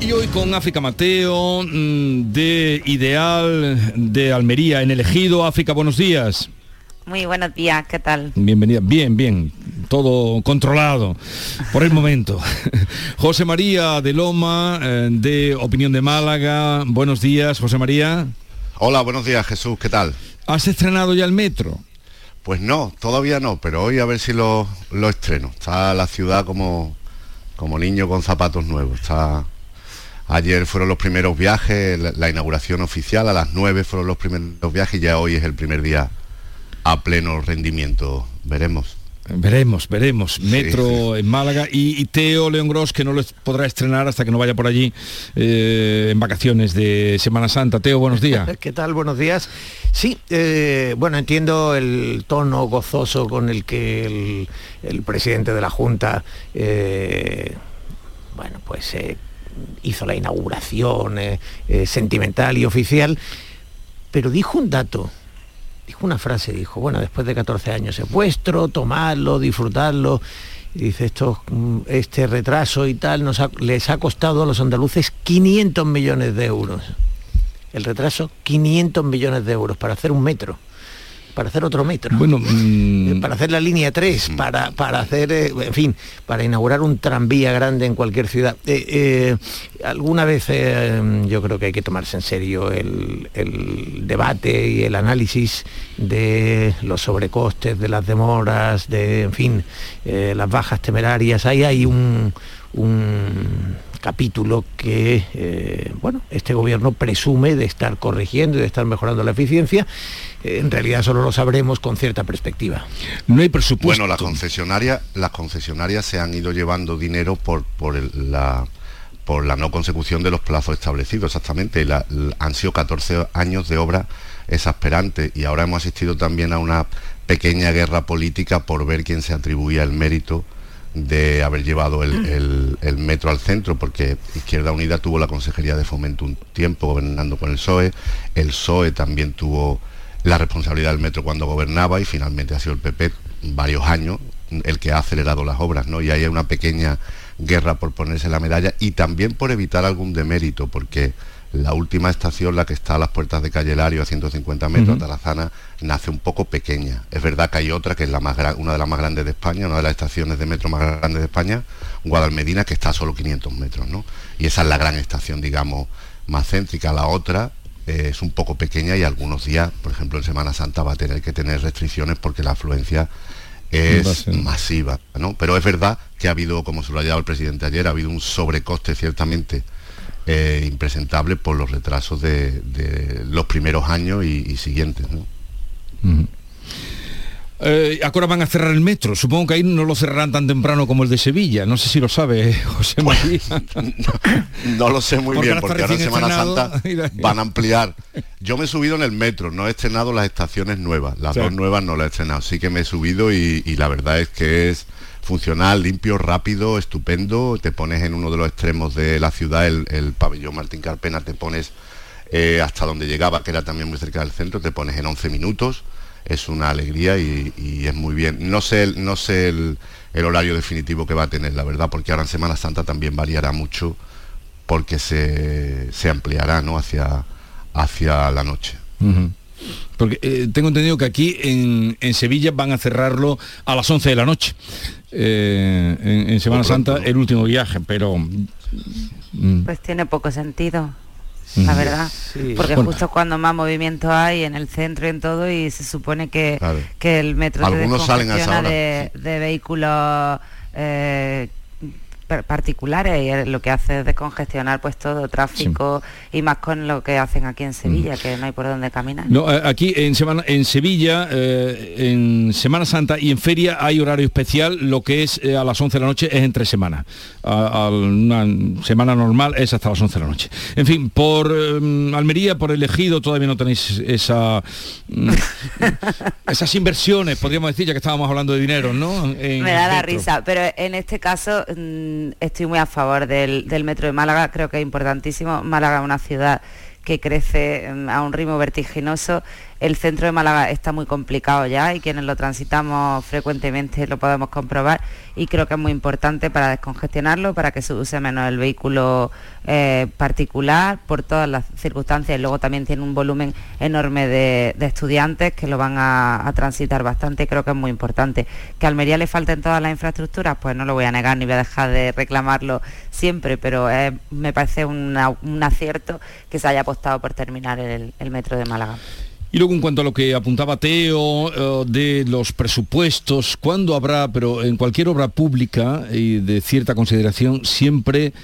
Y hoy con África Mateo, mm, de Ideal de Almería, en elegido África, buenos días. Muy buenos días, ¿qué tal? Bienvenida, bien, bien, todo controlado por el momento. [laughs] José María de Loma, eh, de Opinión de Málaga, buenos días, José María. Hola, buenos días, Jesús, ¿qué tal? ¿Has estrenado ya el metro? Pues no, todavía no, pero hoy a ver si lo, lo estreno. Está la ciudad como, como niño con zapatos nuevos. Está, ayer fueron los primeros viajes, la, la inauguración oficial, a las 9 fueron los primeros viajes y ya hoy es el primer día a pleno rendimiento. Veremos. Veremos, veremos. Metro en Málaga y, y Teo León Gross que no lo podrá estrenar hasta que no vaya por allí eh, en vacaciones de Semana Santa. Teo, buenos días. [laughs] ¿Qué tal? Buenos días. Sí, eh, bueno, entiendo el tono gozoso con el que el, el presidente de la Junta, eh, bueno, pues eh, hizo la inauguración eh, sentimental y oficial, pero dijo un dato, dijo una frase, dijo, bueno, después de 14 años es vuestro, tomadlo, disfrutarlo. Y dice, esto, mm, este retraso y tal nos ha- les ha costado a los andaluces 500 millones de euros el retraso 500 millones de euros para hacer un metro para hacer otro metro. Bueno, [laughs] Eh, para hacer la línea 3 para, para hacer eh, en fin para inaugurar un tranvía grande en cualquier ciudad. Eh, alguna vez yo creo que hay que tomarse en serio el, el debate y el análisis de los sobrecostes de las demoras de en fin las bajas temerarias. Ahí hay un, un capítulo que eh, bueno este gobierno presume de estar corrigiendo y de estar mejorando la eficiencia. Eh, en realidad solo lo sabremos con cierta perspectiva. No hay presupuesto. Bueno, las concesionarias, las concesionarias se han ido llevando dinero por, por el- la por la no consecución de los plazos establecidos, exactamente. La- la- han sido 14 años de obra exasperante y ahora hemos asistido también a una pequeña guerra política por ver quién se atribuía el mérito de haber llevado el, el- el metro al centro, porque Izquierda Unida tuvo la Consejería de Fomento un tiempo gobernando con el PSOE, el PSOE también tuvo la responsabilidad del metro cuando gobernaba y finalmente ha sido el PP varios años el que ha acelerado las obras, ¿no? Y ahí hay una pequeña guerra por ponerse la medalla y también por evitar algún demérito, porque la última estación, la que está a las puertas de Calle Lario, a 150 metros, Ujú. Tarazana, nace un poco pequeña. Es verdad que hay otra que es la más una de las más grandes de España, una de las estaciones de metro más grandes de España, Guadalmedina, que está a solo 500 metros, ¿no? Y esa es la gran estación, digamos, más céntrica. La otra eh, es un poco pequeña y algunos días, por ejemplo, en Semana Santa va a tener que tener restricciones porque la afluencia es masiva, ¿no? Pero es verdad que ha habido, como subrayaba el presidente ayer, ha habido un sobrecoste ciertamente eh, impresentable por los retrasos de, de los primeros años y, y siguientes, ¿no? Eh, ahora van a cerrar el metro. Supongo que ahí no lo cerrarán tan temprano como el de Sevilla. No sé si lo sabe José María. [laughs] No lo sé muy Porque bien, porque ahora en Semana. Santa [laughs] van a ampliar. Yo me he subido en el metro, no he estrenado las estaciones nuevas, las Sí. dos nuevas no las he estrenado, sí que me he subido y, y la verdad es que es funcional, limpio, rápido, estupendo, te pones en uno de los extremos de la ciudad, el, el pabellón Martín Carpena, te pones eh, hasta donde llegaba, que era también muy cerca del centro, te pones en 11 minutos, es una alegría y, y es muy bien. No sé, no sé el, el horario definitivo que va a tener, la verdad, porque ahora en Semana Santa también variará mucho porque se, se ampliará ¿no? hacia, hacia la noche. Porque eh, tengo entendido que aquí en, en Sevilla van a cerrarlo a las 11 de la noche. Eh, en, en Semana Santa el último viaje, pero... mm, Pues tiene poco sentido, la Mm. verdad. Sí. Porque Bueno. justo cuando más movimiento hay en el centro y en todo y se supone que, Claro. que el metro se Algunos salen a esa descongestiona hora. de, de vehículos eh, particulares y eh, lo que hace es descongestionar pues todo tráfico y más con lo que hacen aquí en Sevilla, que no hay por dónde caminar. No, eh, aquí en, semana, en Sevilla, eh, en Semana Santa y en Feria hay horario especial, lo que es eh, a las 11 de la noche es entre semana. A, a una semana normal es hasta las 11 de la noche. En fin, por eh, Almería, por elegido, todavía no tenéis esa, mm, [laughs] esas inversiones, podríamos decir, ya que estábamos hablando de dinero, ¿no? En Me da la risa, pero en este caso mm, estoy muy a favor del, metro de Málaga, creo que es importantísimo. Málaga es una ciudad que crece mm, a un ritmo vertiginoso. El centro de Málaga está muy complicado ya y quienes lo transitamos frecuentemente lo podemos comprobar y creo que es muy importante para descongestionarlo, para que se use menos el vehículo eh, particular por todas las circunstancias luego también tiene un volumen enorme de, estudiantes que lo van a, transitar bastante creo que es muy importante. Que a Almería le falten todas las infraestructuras, pues no lo voy a negar ni voy a dejar de reclamarlo siempre, pero eh, me parece un acierto que se haya apostado por terminar el metro de Málaga. Y luego en cuanto a lo que apuntaba Teo eh, de los presupuestos, ¿cuándo habrá, pero en cualquier obra pública y de cierta consideración, siempre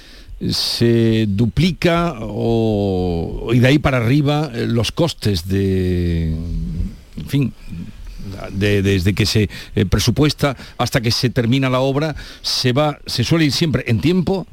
se duplica y de ahí para arriba eh, los costes de, en fin, de- desde que se eh, presupuesta hasta que se termina la obra, se va, se suele ir siempre en tiempo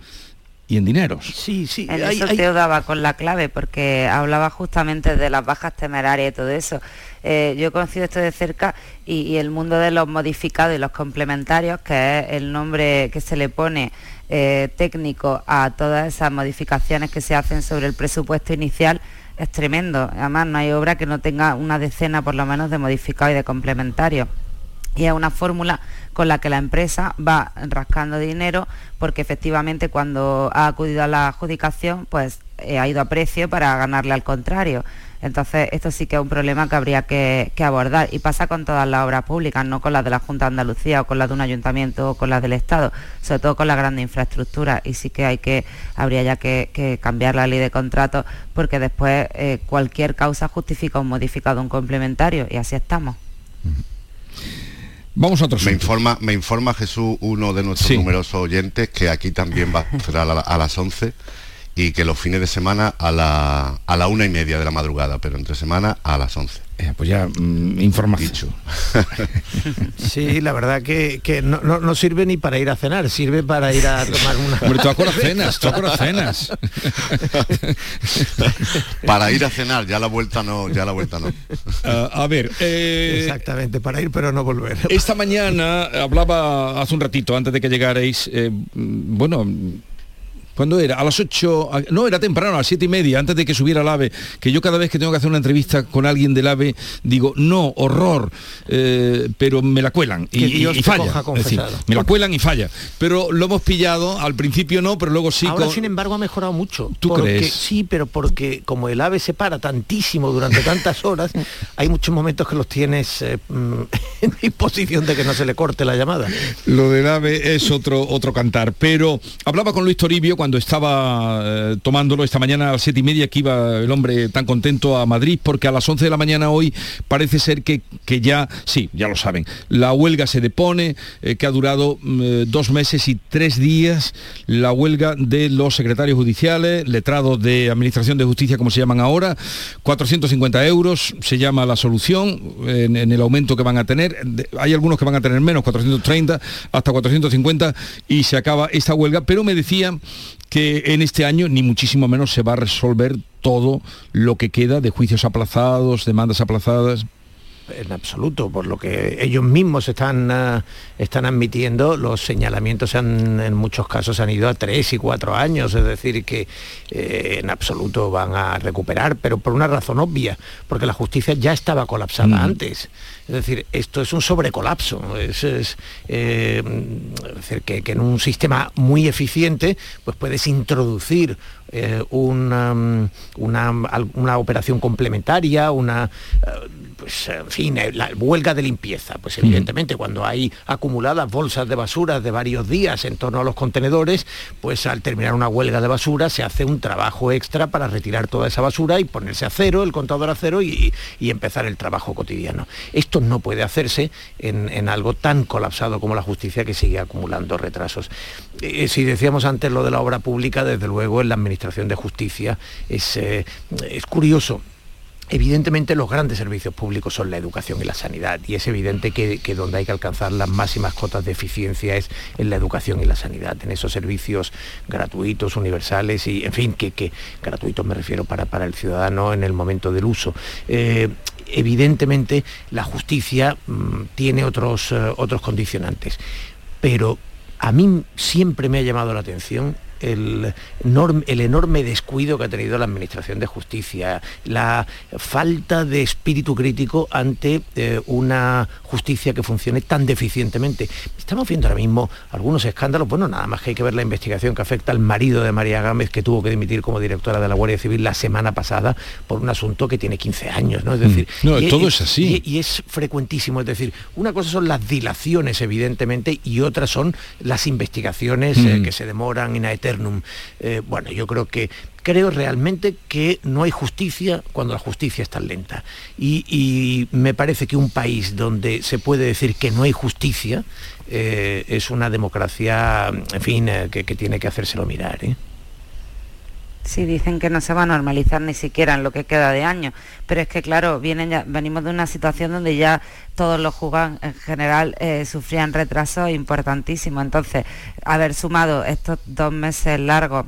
y en dineros. Sí, sí. En hay- eso hay- Teo daba con la clave, porque hablaba justamente de las bajas temerarias y todo eso. Eh, yo he conocido esto de cerca y, y el mundo de los modificados y los complementarios, que es el nombre que se le pone eh, técnico a todas esas modificaciones que se hacen sobre el presupuesto inicial, es tremendo. Además, no hay obra que no tenga una decena por lo menos de modificados y de complementarios y es una fórmula con la que la empresa va rascando dinero porque efectivamente cuando ha acudido a la adjudicación pues eh, ha ido a precio para ganarle al contrario. Entonces esto sí que es un problema que habría que, abordar y pasa con todas las obras públicas, no con las de la Junta de Andalucía o con las de un ayuntamiento o con las del Estado, sobre todo con las grandes infraestructuras y sí que habría ya que, que cambiar la ley de contratos porque después eh, cualquier causa justifica un modificado, un complementario y así estamos. Vamos a otro Me informa, me informa Jesús, uno de nuestros Sí. numerosos oyentes, que aquí también va a cerrar a, la- a las 11 y que los fines de semana a la, a la una y media de la madrugada, pero entre semana a las 11. Pues ya, información. [laughs] Sí, la verdad que, que no, no- no sirve ni para ir a cenar, sirve para ir a tomar una... Hombre, tú [laughs] cenas, tú cenas. [laughs] Para ir a cenar, ya la vuelta no, ya la vuelta no. Ah, a ver, eh, Exactamente, para ir pero no volver. Esta mañana hablaba hace un ratito, antes de que llegarais, eh, mm, bueno, ¿cuándo era? A las 8, a- no, era temprano, a las 7 y media, antes de que subiera el AVE, que yo cada vez que tengo que hacer una entrevista con alguien del AVE, digo, no, horror, eh, pero me la cuelan y, y te falla. Es decir, me la cuelan y falla. Pero lo hemos pillado, al principio no, pero luego sí. Ahora, con- sin embargo, ha mejorado mucho. ¿Tú porque- crees? Sí, pero porque como el ave se para tantísimo durante tantas horas, [laughs] hay muchos momentos que los tienes eh, mm, [laughs] en disposición de que no se le corte la llamada. Lo del AVE es otro, otro cantar. Pero hablaba con Luis Toribio cuando estaba eh, tomándolo esta mañana a las siete y media que iba el hombre tan contento a Madrid porque a las 11 de la mañana hoy parece ser que, que ya, sí, ya lo saben, la huelga se depone, eh, que ha durado mm, eh, dos meses y tres días, la huelga de los secretarios judiciales, letrados de Administración de Justicia, como se llaman ahora, 450 euros se llama la solución en, el aumento que van a tener. Hay algunos que van a tener menos, 430 hasta 450 y se acaba esta huelga, pero me decía que en este año ni muchísimo menos se va a resolver todo lo que queda de juicios aplazados, demandas aplazadas. En absoluto, por lo que ellos mismos están, ah, están admitiendo, los señalamientos han, en muchos casos han ido a tres y cuatro años, es decir, que eh, en absoluto van a recuperar, pero por una razón obvia, porque la justicia ya estaba colapsada Mm. antes. Es decir, esto es un sobrecolapso, es, es, eh, es decir, que, que en un sistema muy eficiente, pues puedes introducir eh, una, una, al- una operación complementaria, una pues en fin, eh, la huelga de limpieza. Pues evidentemente cuando hay acumuladas bolsas de basura de varios días en torno a los contenedores, pues al terminar una huelga de basura se hace un trabajo extra para retirar toda esa basura y ponerse a cero, el contador a cero y, y empezar el trabajo cotidiano. Esto no puede hacerse en, en algo tan colapsado como la justicia que sigue acumulando retrasos. Eh, si decíamos antes lo de la obra pública, desde luego en la Administración de Justicia es, eh, es curioso. Evidentemente los grandes servicios públicos son la educación y la sanidad y es evidente que, que donde hay que alcanzar las máximas cotas de eficiencia es en la educación y la sanidad, en esos servicios gratuitos, universales y en fin, que, que gratuitos me refiero para, para el ciudadano en el momento del uso. Eh, evidentemente la justicia mm, tiene otros, eh, otros condicionantes, pero a mí siempre me ha llamado la atención el enorme, el enorme descuido que ha tenido la Administración de Justicia, la falta de espíritu crítico ante eh, una justicia que funcione tan deficientemente. Estamos viendo ahora mismo algunos escándalos, bueno, nada más que hay que ver la investigación que afecta al marido de María Gámez, que tuvo que dimitir como directora de la Guardia Civil la semana pasada por un asunto que tiene 15 años, ¿no? Es decir, Mm. No, y- todo es así. y- y es frecuentísimo. Es decir, una cosa son las dilaciones, evidentemente, y otras son las investigaciones eh, Mm. que se demoran aeterno Eh, bueno, yo creo que creo realmente que no hay justicia cuando la justicia es tan lenta. Y, me parece que un país donde se puede decir que no hay justicia eh, es una democracia, en fin, eh, que, tiene que hacérselo mirar. Sí, dicen que no se va a normalizar ni siquiera en lo que queda de año, pero es que claro, vienen ya, venimos de una situación donde ya todos los jugadores en general eh, sufrían retrasos importantísimos. Entonces, haber sumado estos dos meses largos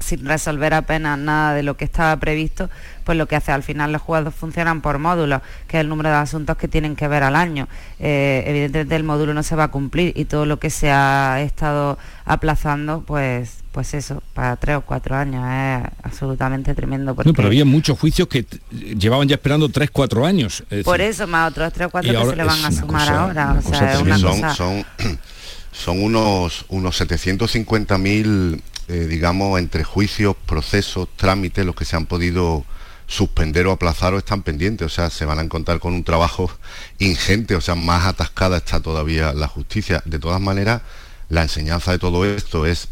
sin resolver apenas nada de lo que estaba previsto, pues lo que hace al final los jugadores funcionan por módulos, que es el número de asuntos que tienen que ver al año. Eh, evidentemente el módulo no se va a cumplir y todo lo que se ha estado aplazando, pues pues eso, para tres o cuatro años es absolutamente tremendo. Porque... pero había muchos juicios que llevaban ya esperando tres, cuatro años. Por eso, más otros tres o cuatro que se le van a sumar ahora. son, son, unos, unos 750.000, eh, digamos, entre juicios, procesos, trámites, los que se han podido suspender o aplazar o están pendientes, o sea, se van a encontrar con un trabajo [laughs] ingente, o sea, más atascada está todavía la justicia. De todas maneras, la enseñanza de todo esto es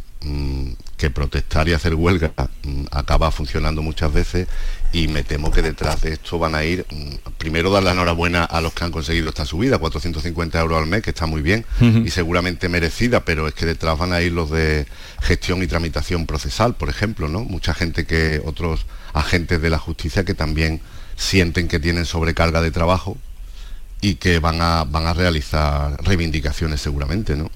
que protestar y hacer huelga mm, acaba funcionando muchas veces y me temo que detrás de esto van a ir, mm, primero dar la enhorabuena a los que han conseguido esta subida, 450 euros al mes, que está muy bien y seguramente merecida, pero es que detrás van a ir los de gestión y tramitación procesal, por ejemplo, ¿no? Mucha gente que, otros agentes de la justicia que también sienten que tienen sobrecarga de trabajo y que van a, van a realizar reivindicaciones seguramente, ¿no?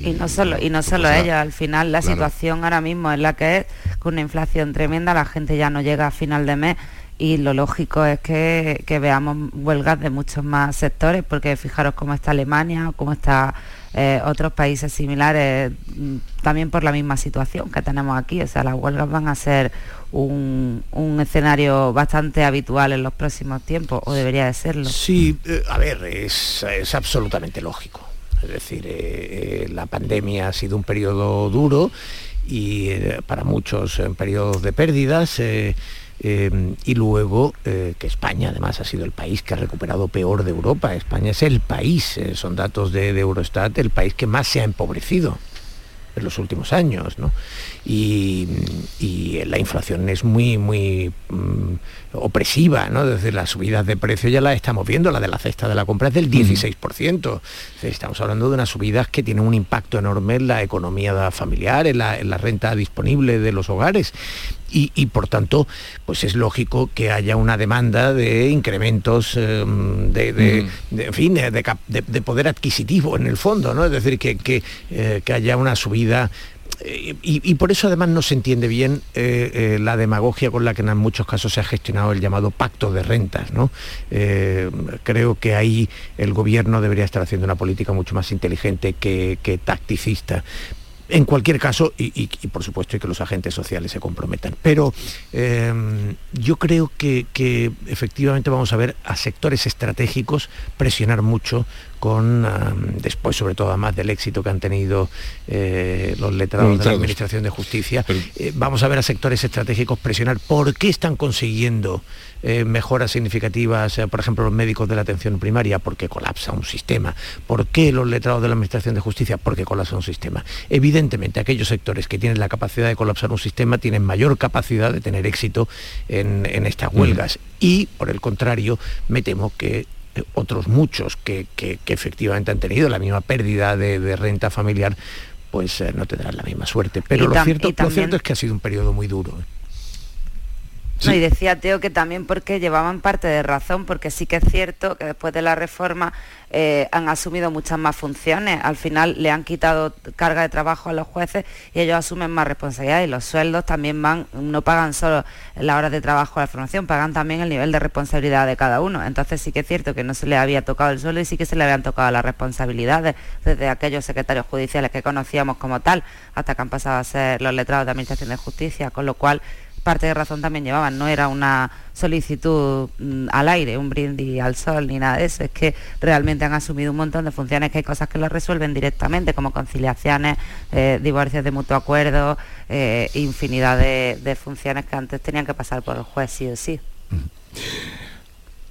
Y no solo, y no solo ellos, al final la situación ahora mismo es la que es, con una inflación tremenda, la gente ya no llega a final de mes y lo lógico es que, veamos huelgas de muchos más sectores, porque fijaros cómo está Alemania, cómo está eh, otros países similares, mm, también por la misma situación que tenemos aquí. O sea, las huelgas van a ser un, escenario bastante habitual en los próximos tiempos, o debería de serlo. Sí, eh, a ver, es, es absolutamente lógico. Es decir, eh, eh, la pandemia ha sido un periodo duro y eh, para muchos en periodos de pérdidas. y luego que España además ha sido el país que ha recuperado peor de Europa. España es el país, son datos de, Eurostat, el país que más se ha empobrecido en los últimos años. Y, la inflación es muy, muy mm, opresiva, ¿no? desde las subidas de precio ya la estamos viendo, la de la cesta de la compra es del 16%. Estamos hablando de unas subidas que tienen un impacto enorme en la economía familiar, en la, renta disponible de los hogares. Y, por tanto, pues es lógico que haya una demanda de incrementos em, de, en fin, de, poder adquisitivo en el fondo, ¿no? Es decir, que, que eh, haya una subida eh, y, por eso además no se entiende bien eh, eh, la demagogia con la que en muchos casos se ha gestionado el llamado pacto de rentas. creo que ahí el gobierno debería estar haciendo una política mucho más inteligente que, tacticista en cualquier caso, y, por supuesto que los agentes sociales se comprometan. Pero yo creo que, que, efectivamente vamos a ver a sectores estratégicos presionar mucho con, después sobre todo además del éxito que han tenido eh, los letrados de la Administración de Justicia, eh, vamos a ver a sectores estratégicos presionar por qué están consiguiendo eh, mejoras significativas, por ejemplo, los médicos de la atención primaria, porque colapsa un sistema. ¿Por qué los letrados de la Administración de Justicia? Porque colapsa un sistema. Evidentemente, aquellos sectores que tienen la capacidad de colapsar un sistema tienen mayor capacidad de tener éxito en, estas huelgas. Y, por el contrario, me temo que otros muchos que, efectivamente han tenido la misma pérdida de, renta familiar, pues eh, no tendrán la misma suerte. Pero lo cierto, lo cierto es que ha sido un periodo muy duro. Y decía Teo que también porque llevaban parte de razón, porque sí que es cierto que después de la reforma eh, han asumido muchas más funciones. Al final le han quitado carga de trabajo a los jueces y ellos asumen más responsabilidad y los sueldos también van, no pagan solo la hora de trabajo a la formación, pagan también el nivel de responsabilidad de cada uno. Entonces sí que es cierto que no se le había tocado el sueldo y sí que se le habían tocado las responsabilidades desde aquellos secretarios judiciales que conocíamos como tal hasta que han pasado a ser los letrados de Administración de Justicia, con lo cual parte de razón también llevaban, no era una solicitud mm, al aire, un brindis al sol ni nada de eso, es que realmente han asumido un montón de funciones que hay cosas que lo resuelven directamente, como conciliaciones, eh, divorcios de mutuo acuerdo, eh, infinidad de, funciones que antes tenían que pasar por el juez sí o sí.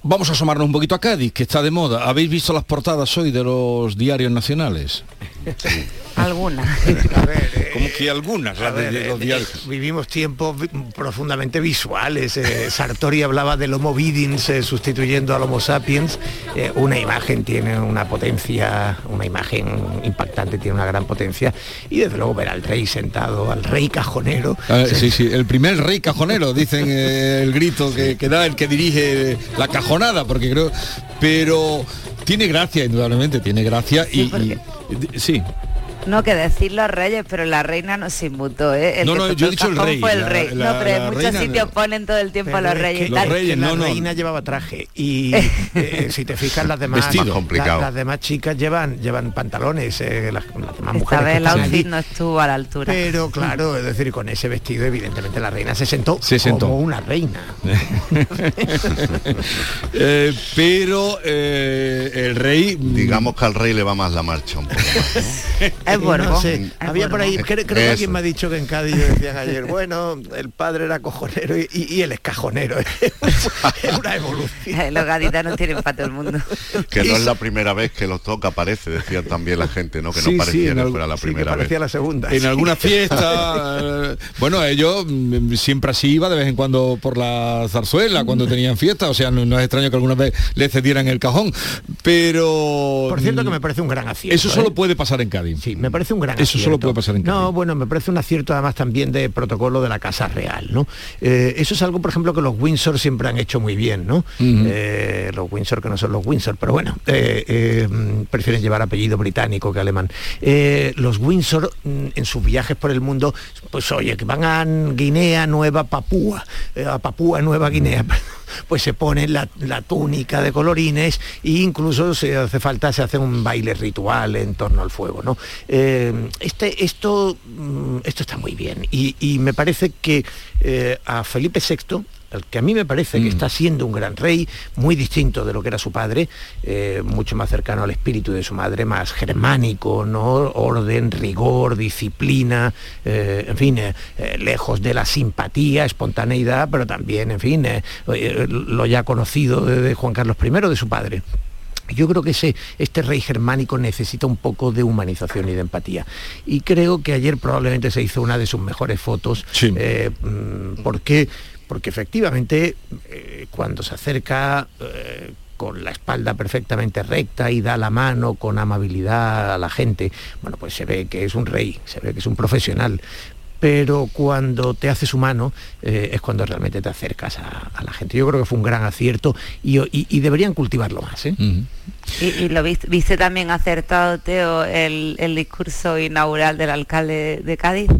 Vamos a asomarnos un poquito a Cádiz, que está de moda. ¿Habéis visto las portadas hoy de los diarios nacionales? [laughs] Algunas. [laughs] Como que algunas, ver, los eh, eh, vivimos tiempos vi- profundamente visuales. eh, Sartori hablaba del Homo vidins eh, sustituyendo al Homo sapiens. Eh, una imagen tiene una potencia, una imagen impactante tiene una gran potencia. Y desde luego ver al rey sentado, al rey cajonero. Ah, sí, sí, el primer rey cajonero, dicen eh, el grito que, que da el que dirige la cajonada, porque creo, pero tiene gracia, indudablemente, tiene gracia y, y- sí. No, que decir los reyes, pero la reina no se inmutó, ¿eh? El No, que no, yo he dicho el rey, Fue el la- rey. la- no, pero la en muchos reina sitios no. ponen todo el tiempo a los es reyes. que la reina llevaba traje y [laughs] eh, si te fijas las demás Vestido. la- complicado. las demás chicas llevan llevan pantalones eh, las, las demás Esta mujeres vez que el están outfit allí. no estuvo a la altura. pero claro es decir con ese vestido evidentemente la reina se sentó, Se sentó. como una reina [laughs] Eh, pero eh, el rey Digamos que al rey le va más la marcha un poco más, ¿no? [laughs] Es Y Borbón. no sé, es había por ahí, creo, creo que alguien me ha dicho que en Cádiz decían ayer, bueno, el padre era cojonero y, y él es cajonero. [laughs] es una evolución. [laughs] Los gaditanos tienen para todo el mundo. Que no es la primera vez que lo toca, parece, decía también la gente, ¿no? Que Sí, no parecía que fuera la Sí, que primera vez. parecía la segunda. en sí. alguna fiesta [laughs] bueno ellos mm, siempre así iba de vez en cuando por la zarzuela cuando tenían fiesta o sea no, no es extraño que alguna vez le cedieran el cajón pero Por cierto que mm, me parece un gran acierto. eso solo ¿eh? puede pasar en Cádiz Sí, me parece un gran Eso solo acierto. puede pasar en Cádiz. No, bueno, me parece un acierto además también de protocolo de la Casa Real, ¿no? Eh, eso es algo, por ejemplo, que los Windsor siempre han hecho muy bien, ¿no? Eh, los Windsor que no son los Windsor, pero bueno, eh, mm, prefieren llevar apellido británico que alemán. Los Windsor mm, en sus viajes por el mundo, pues oye, que van a Guinea Nueva Papúa, a Papúa Nueva Guinea, pues se ponen la, la túnica de colorines e incluso si hace falta se hace un baile ritual en torno al fuego. ¿no? Eh, este, esto, mm, esto está muy bien y, y me parece que eh, a Felipe VI el que a mí me parece que está siendo un gran rey, muy distinto de lo que era su padre, eh, mucho más cercano al espíritu de su madre, más germánico, ¿no? orden, rigor, disciplina, eh, en fin, eh, lejos de la simpatía, espontaneidad, pero también, en fin, lo ya conocido de, de Juan Carlos I, de su padre. Yo creo que ese, este rey germánico necesita un poco de humanización y de empatía. Y creo que ayer probablemente se hizo una de sus mejores fotos. eh, mm, ¿Por qué? Porque efectivamente eh, cuando se acerca eh, con la espalda perfectamente recta y da la mano con amabilidad a la gente, bueno, pues se ve que es un rey, se ve que es un profesional. Pero cuando te haces humano eh, es cuando realmente te acercas a, a la gente. Yo creo que fue un gran acierto y, y- y deberían cultivarlo más. ¿eh? Y, y lo viste, viste también acertado, Teo, el, el discurso inaugural del alcalde de Cádiz.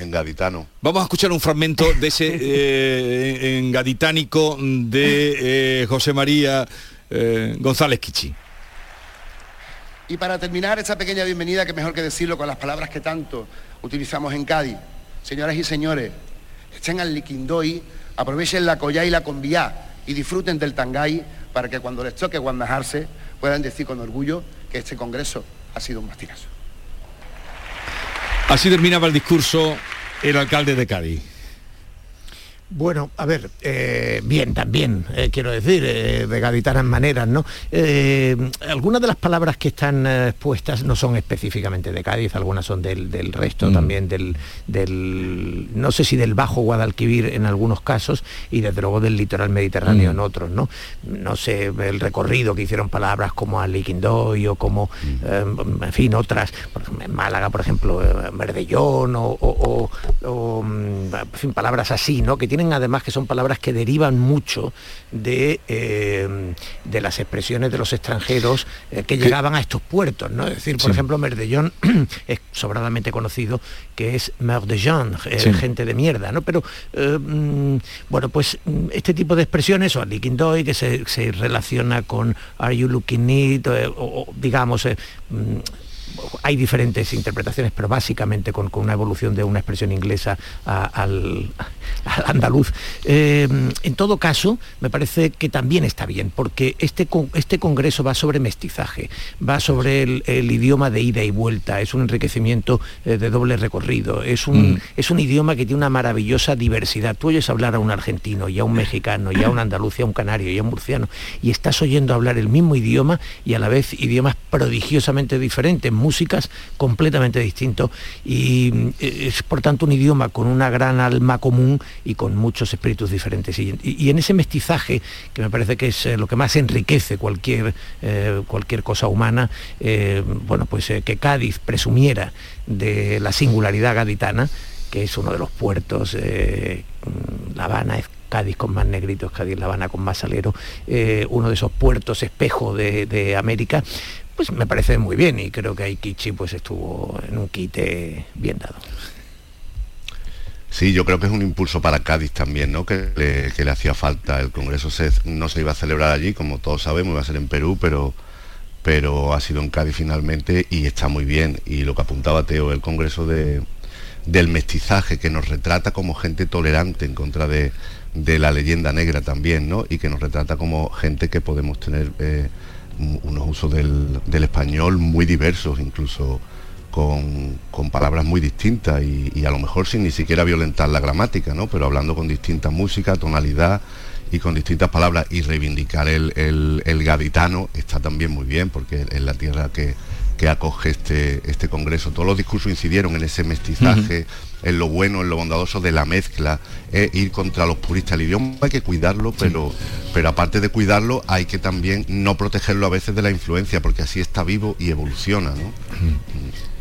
En gaditano. Vamos a escuchar un fragmento de ese [laughs] eh, en gaditánico de eh, José María eh, González Kichi. Y para terminar esta pequeña bienvenida, que mejor que decirlo con las palabras que tanto utilizamos en Cádiz, señoras y señores, estén al liquindoy, aprovechen la collá y la conviá y disfruten del tangay para que cuando les toque guandajarse puedan decir con orgullo que este congreso ha sido un masticazo. Así terminaba el discurso el alcalde de Cádiz. Bueno, a ver, eh, bien también, eh, quiero decir, eh, de gaditanas maneras, ¿no? Eh, algunas de las palabras que están expuestas no son específicamente de Cádiz, algunas son del, del resto Mm. también, del, del, no sé si del Bajo Guadalquivir en algunos casos y desde luego del litoral mediterráneo Mm. en otros, ¿no? No sé, el recorrido que hicieron palabras como Aliquindoy o como, eh, en fin, otras, en Málaga, por ejemplo, Merdellón o, o- o- o, mm, en fin, palabras así, ¿no? Que tienen además que son palabras que derivan mucho de, eh, de las expresiones de los extranjeros eh, que llegaban a estos puertos, ¿no? Es decir, por Sí. ejemplo, Merdellón [clears throat] es sobradamente conocido que es merde de gens, eh, Sí. gente de mierda, ¿no? Pero mm, bueno, pues mm, este tipo de expresiones, o liquindoy, que se, se relaciona con are you looking eh, o, o, digamos, mm, hay diferentes interpretaciones, pero básicamente con, con una evolución de una expresión inglesa a- al, al andaluz. Eh, en todo caso, me parece que también está bien, porque este, este congreso va sobre mestizaje, va sobre el, el idioma de ida y vuelta, es un enriquecimiento eh, de doble recorrido, es un, Mm. es un idioma que tiene una maravillosa diversidad. Tú oyes hablar a un argentino, y a un mexicano, y a un andaluz, y a un canario, y a un murciano, y estás oyendo hablar el mismo idioma y a la vez idiomas prodigiosamente diferentes, músicas completamente distintos y mm, es por tanto un idioma con una gran alma común y con muchos espíritus diferentes. Y, en ese mestizaje, que me parece que es eh, lo que más enriquece cualquier, eh, cualquier cosa humana, eh, bueno, pues que Cádiz presumiera de la singularidad gaditana, que es uno de los puertos, La Habana es Cádiz con más negritos, Cádiz La Habana con más salero, uno de esos puertos espejo de América, pues me parece muy bien y creo que Aikichi pues estuvo en un quite bien dado. Sí, yo creo que es un impulso para Cádiz también, ¿no? Que le, hacía falta. El Congreso no se iba a celebrar allí, como todos sabemos, iba a ser en Perú, pero, pero ha sido en Cádiz finalmente y está muy bien. Y lo que apuntaba Teo, el Congreso de, del mestizaje, que nos retrata como gente tolerante en contra de, la leyenda negra también, ¿no? Y que nos retrata como gente que podemos tener... Eh, unos usos del, español muy diversos, incluso con, palabras muy distintas y, a lo mejor sin ni siquiera violentar la gramática, ¿no? pero hablando con distinta música, tonalidad y con distintas palabras y reivindicar el, el gaditano está también muy bien porque es la tierra que, que acoge este, este congreso. Todos los discursos incidieron en ese mestizaje, en lo bueno, en lo bondadoso de la mezcla, eh, ir contra los puristas. El idioma hay que cuidarlo, pero, pero aparte de cuidarlo, hay que también no protegerlo a veces de la influencia, porque así está vivo y evoluciona. ¿no?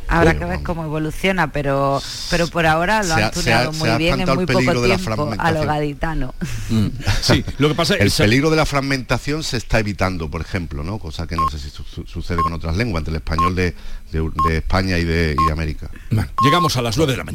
Habrá que ver cómo evoluciona, pero, pero por ahora lo han tuneado muy bien en muy poco tiempo a lo gaditano. Mm. [laughs] Sí, lo que pasa es el peligro de la fragmentación se está evitando, por ejemplo, ¿no? Cosa que no sé si sucede con otras lenguas, entre el español de, España y de, América. llegamos a las 9 de la mañana.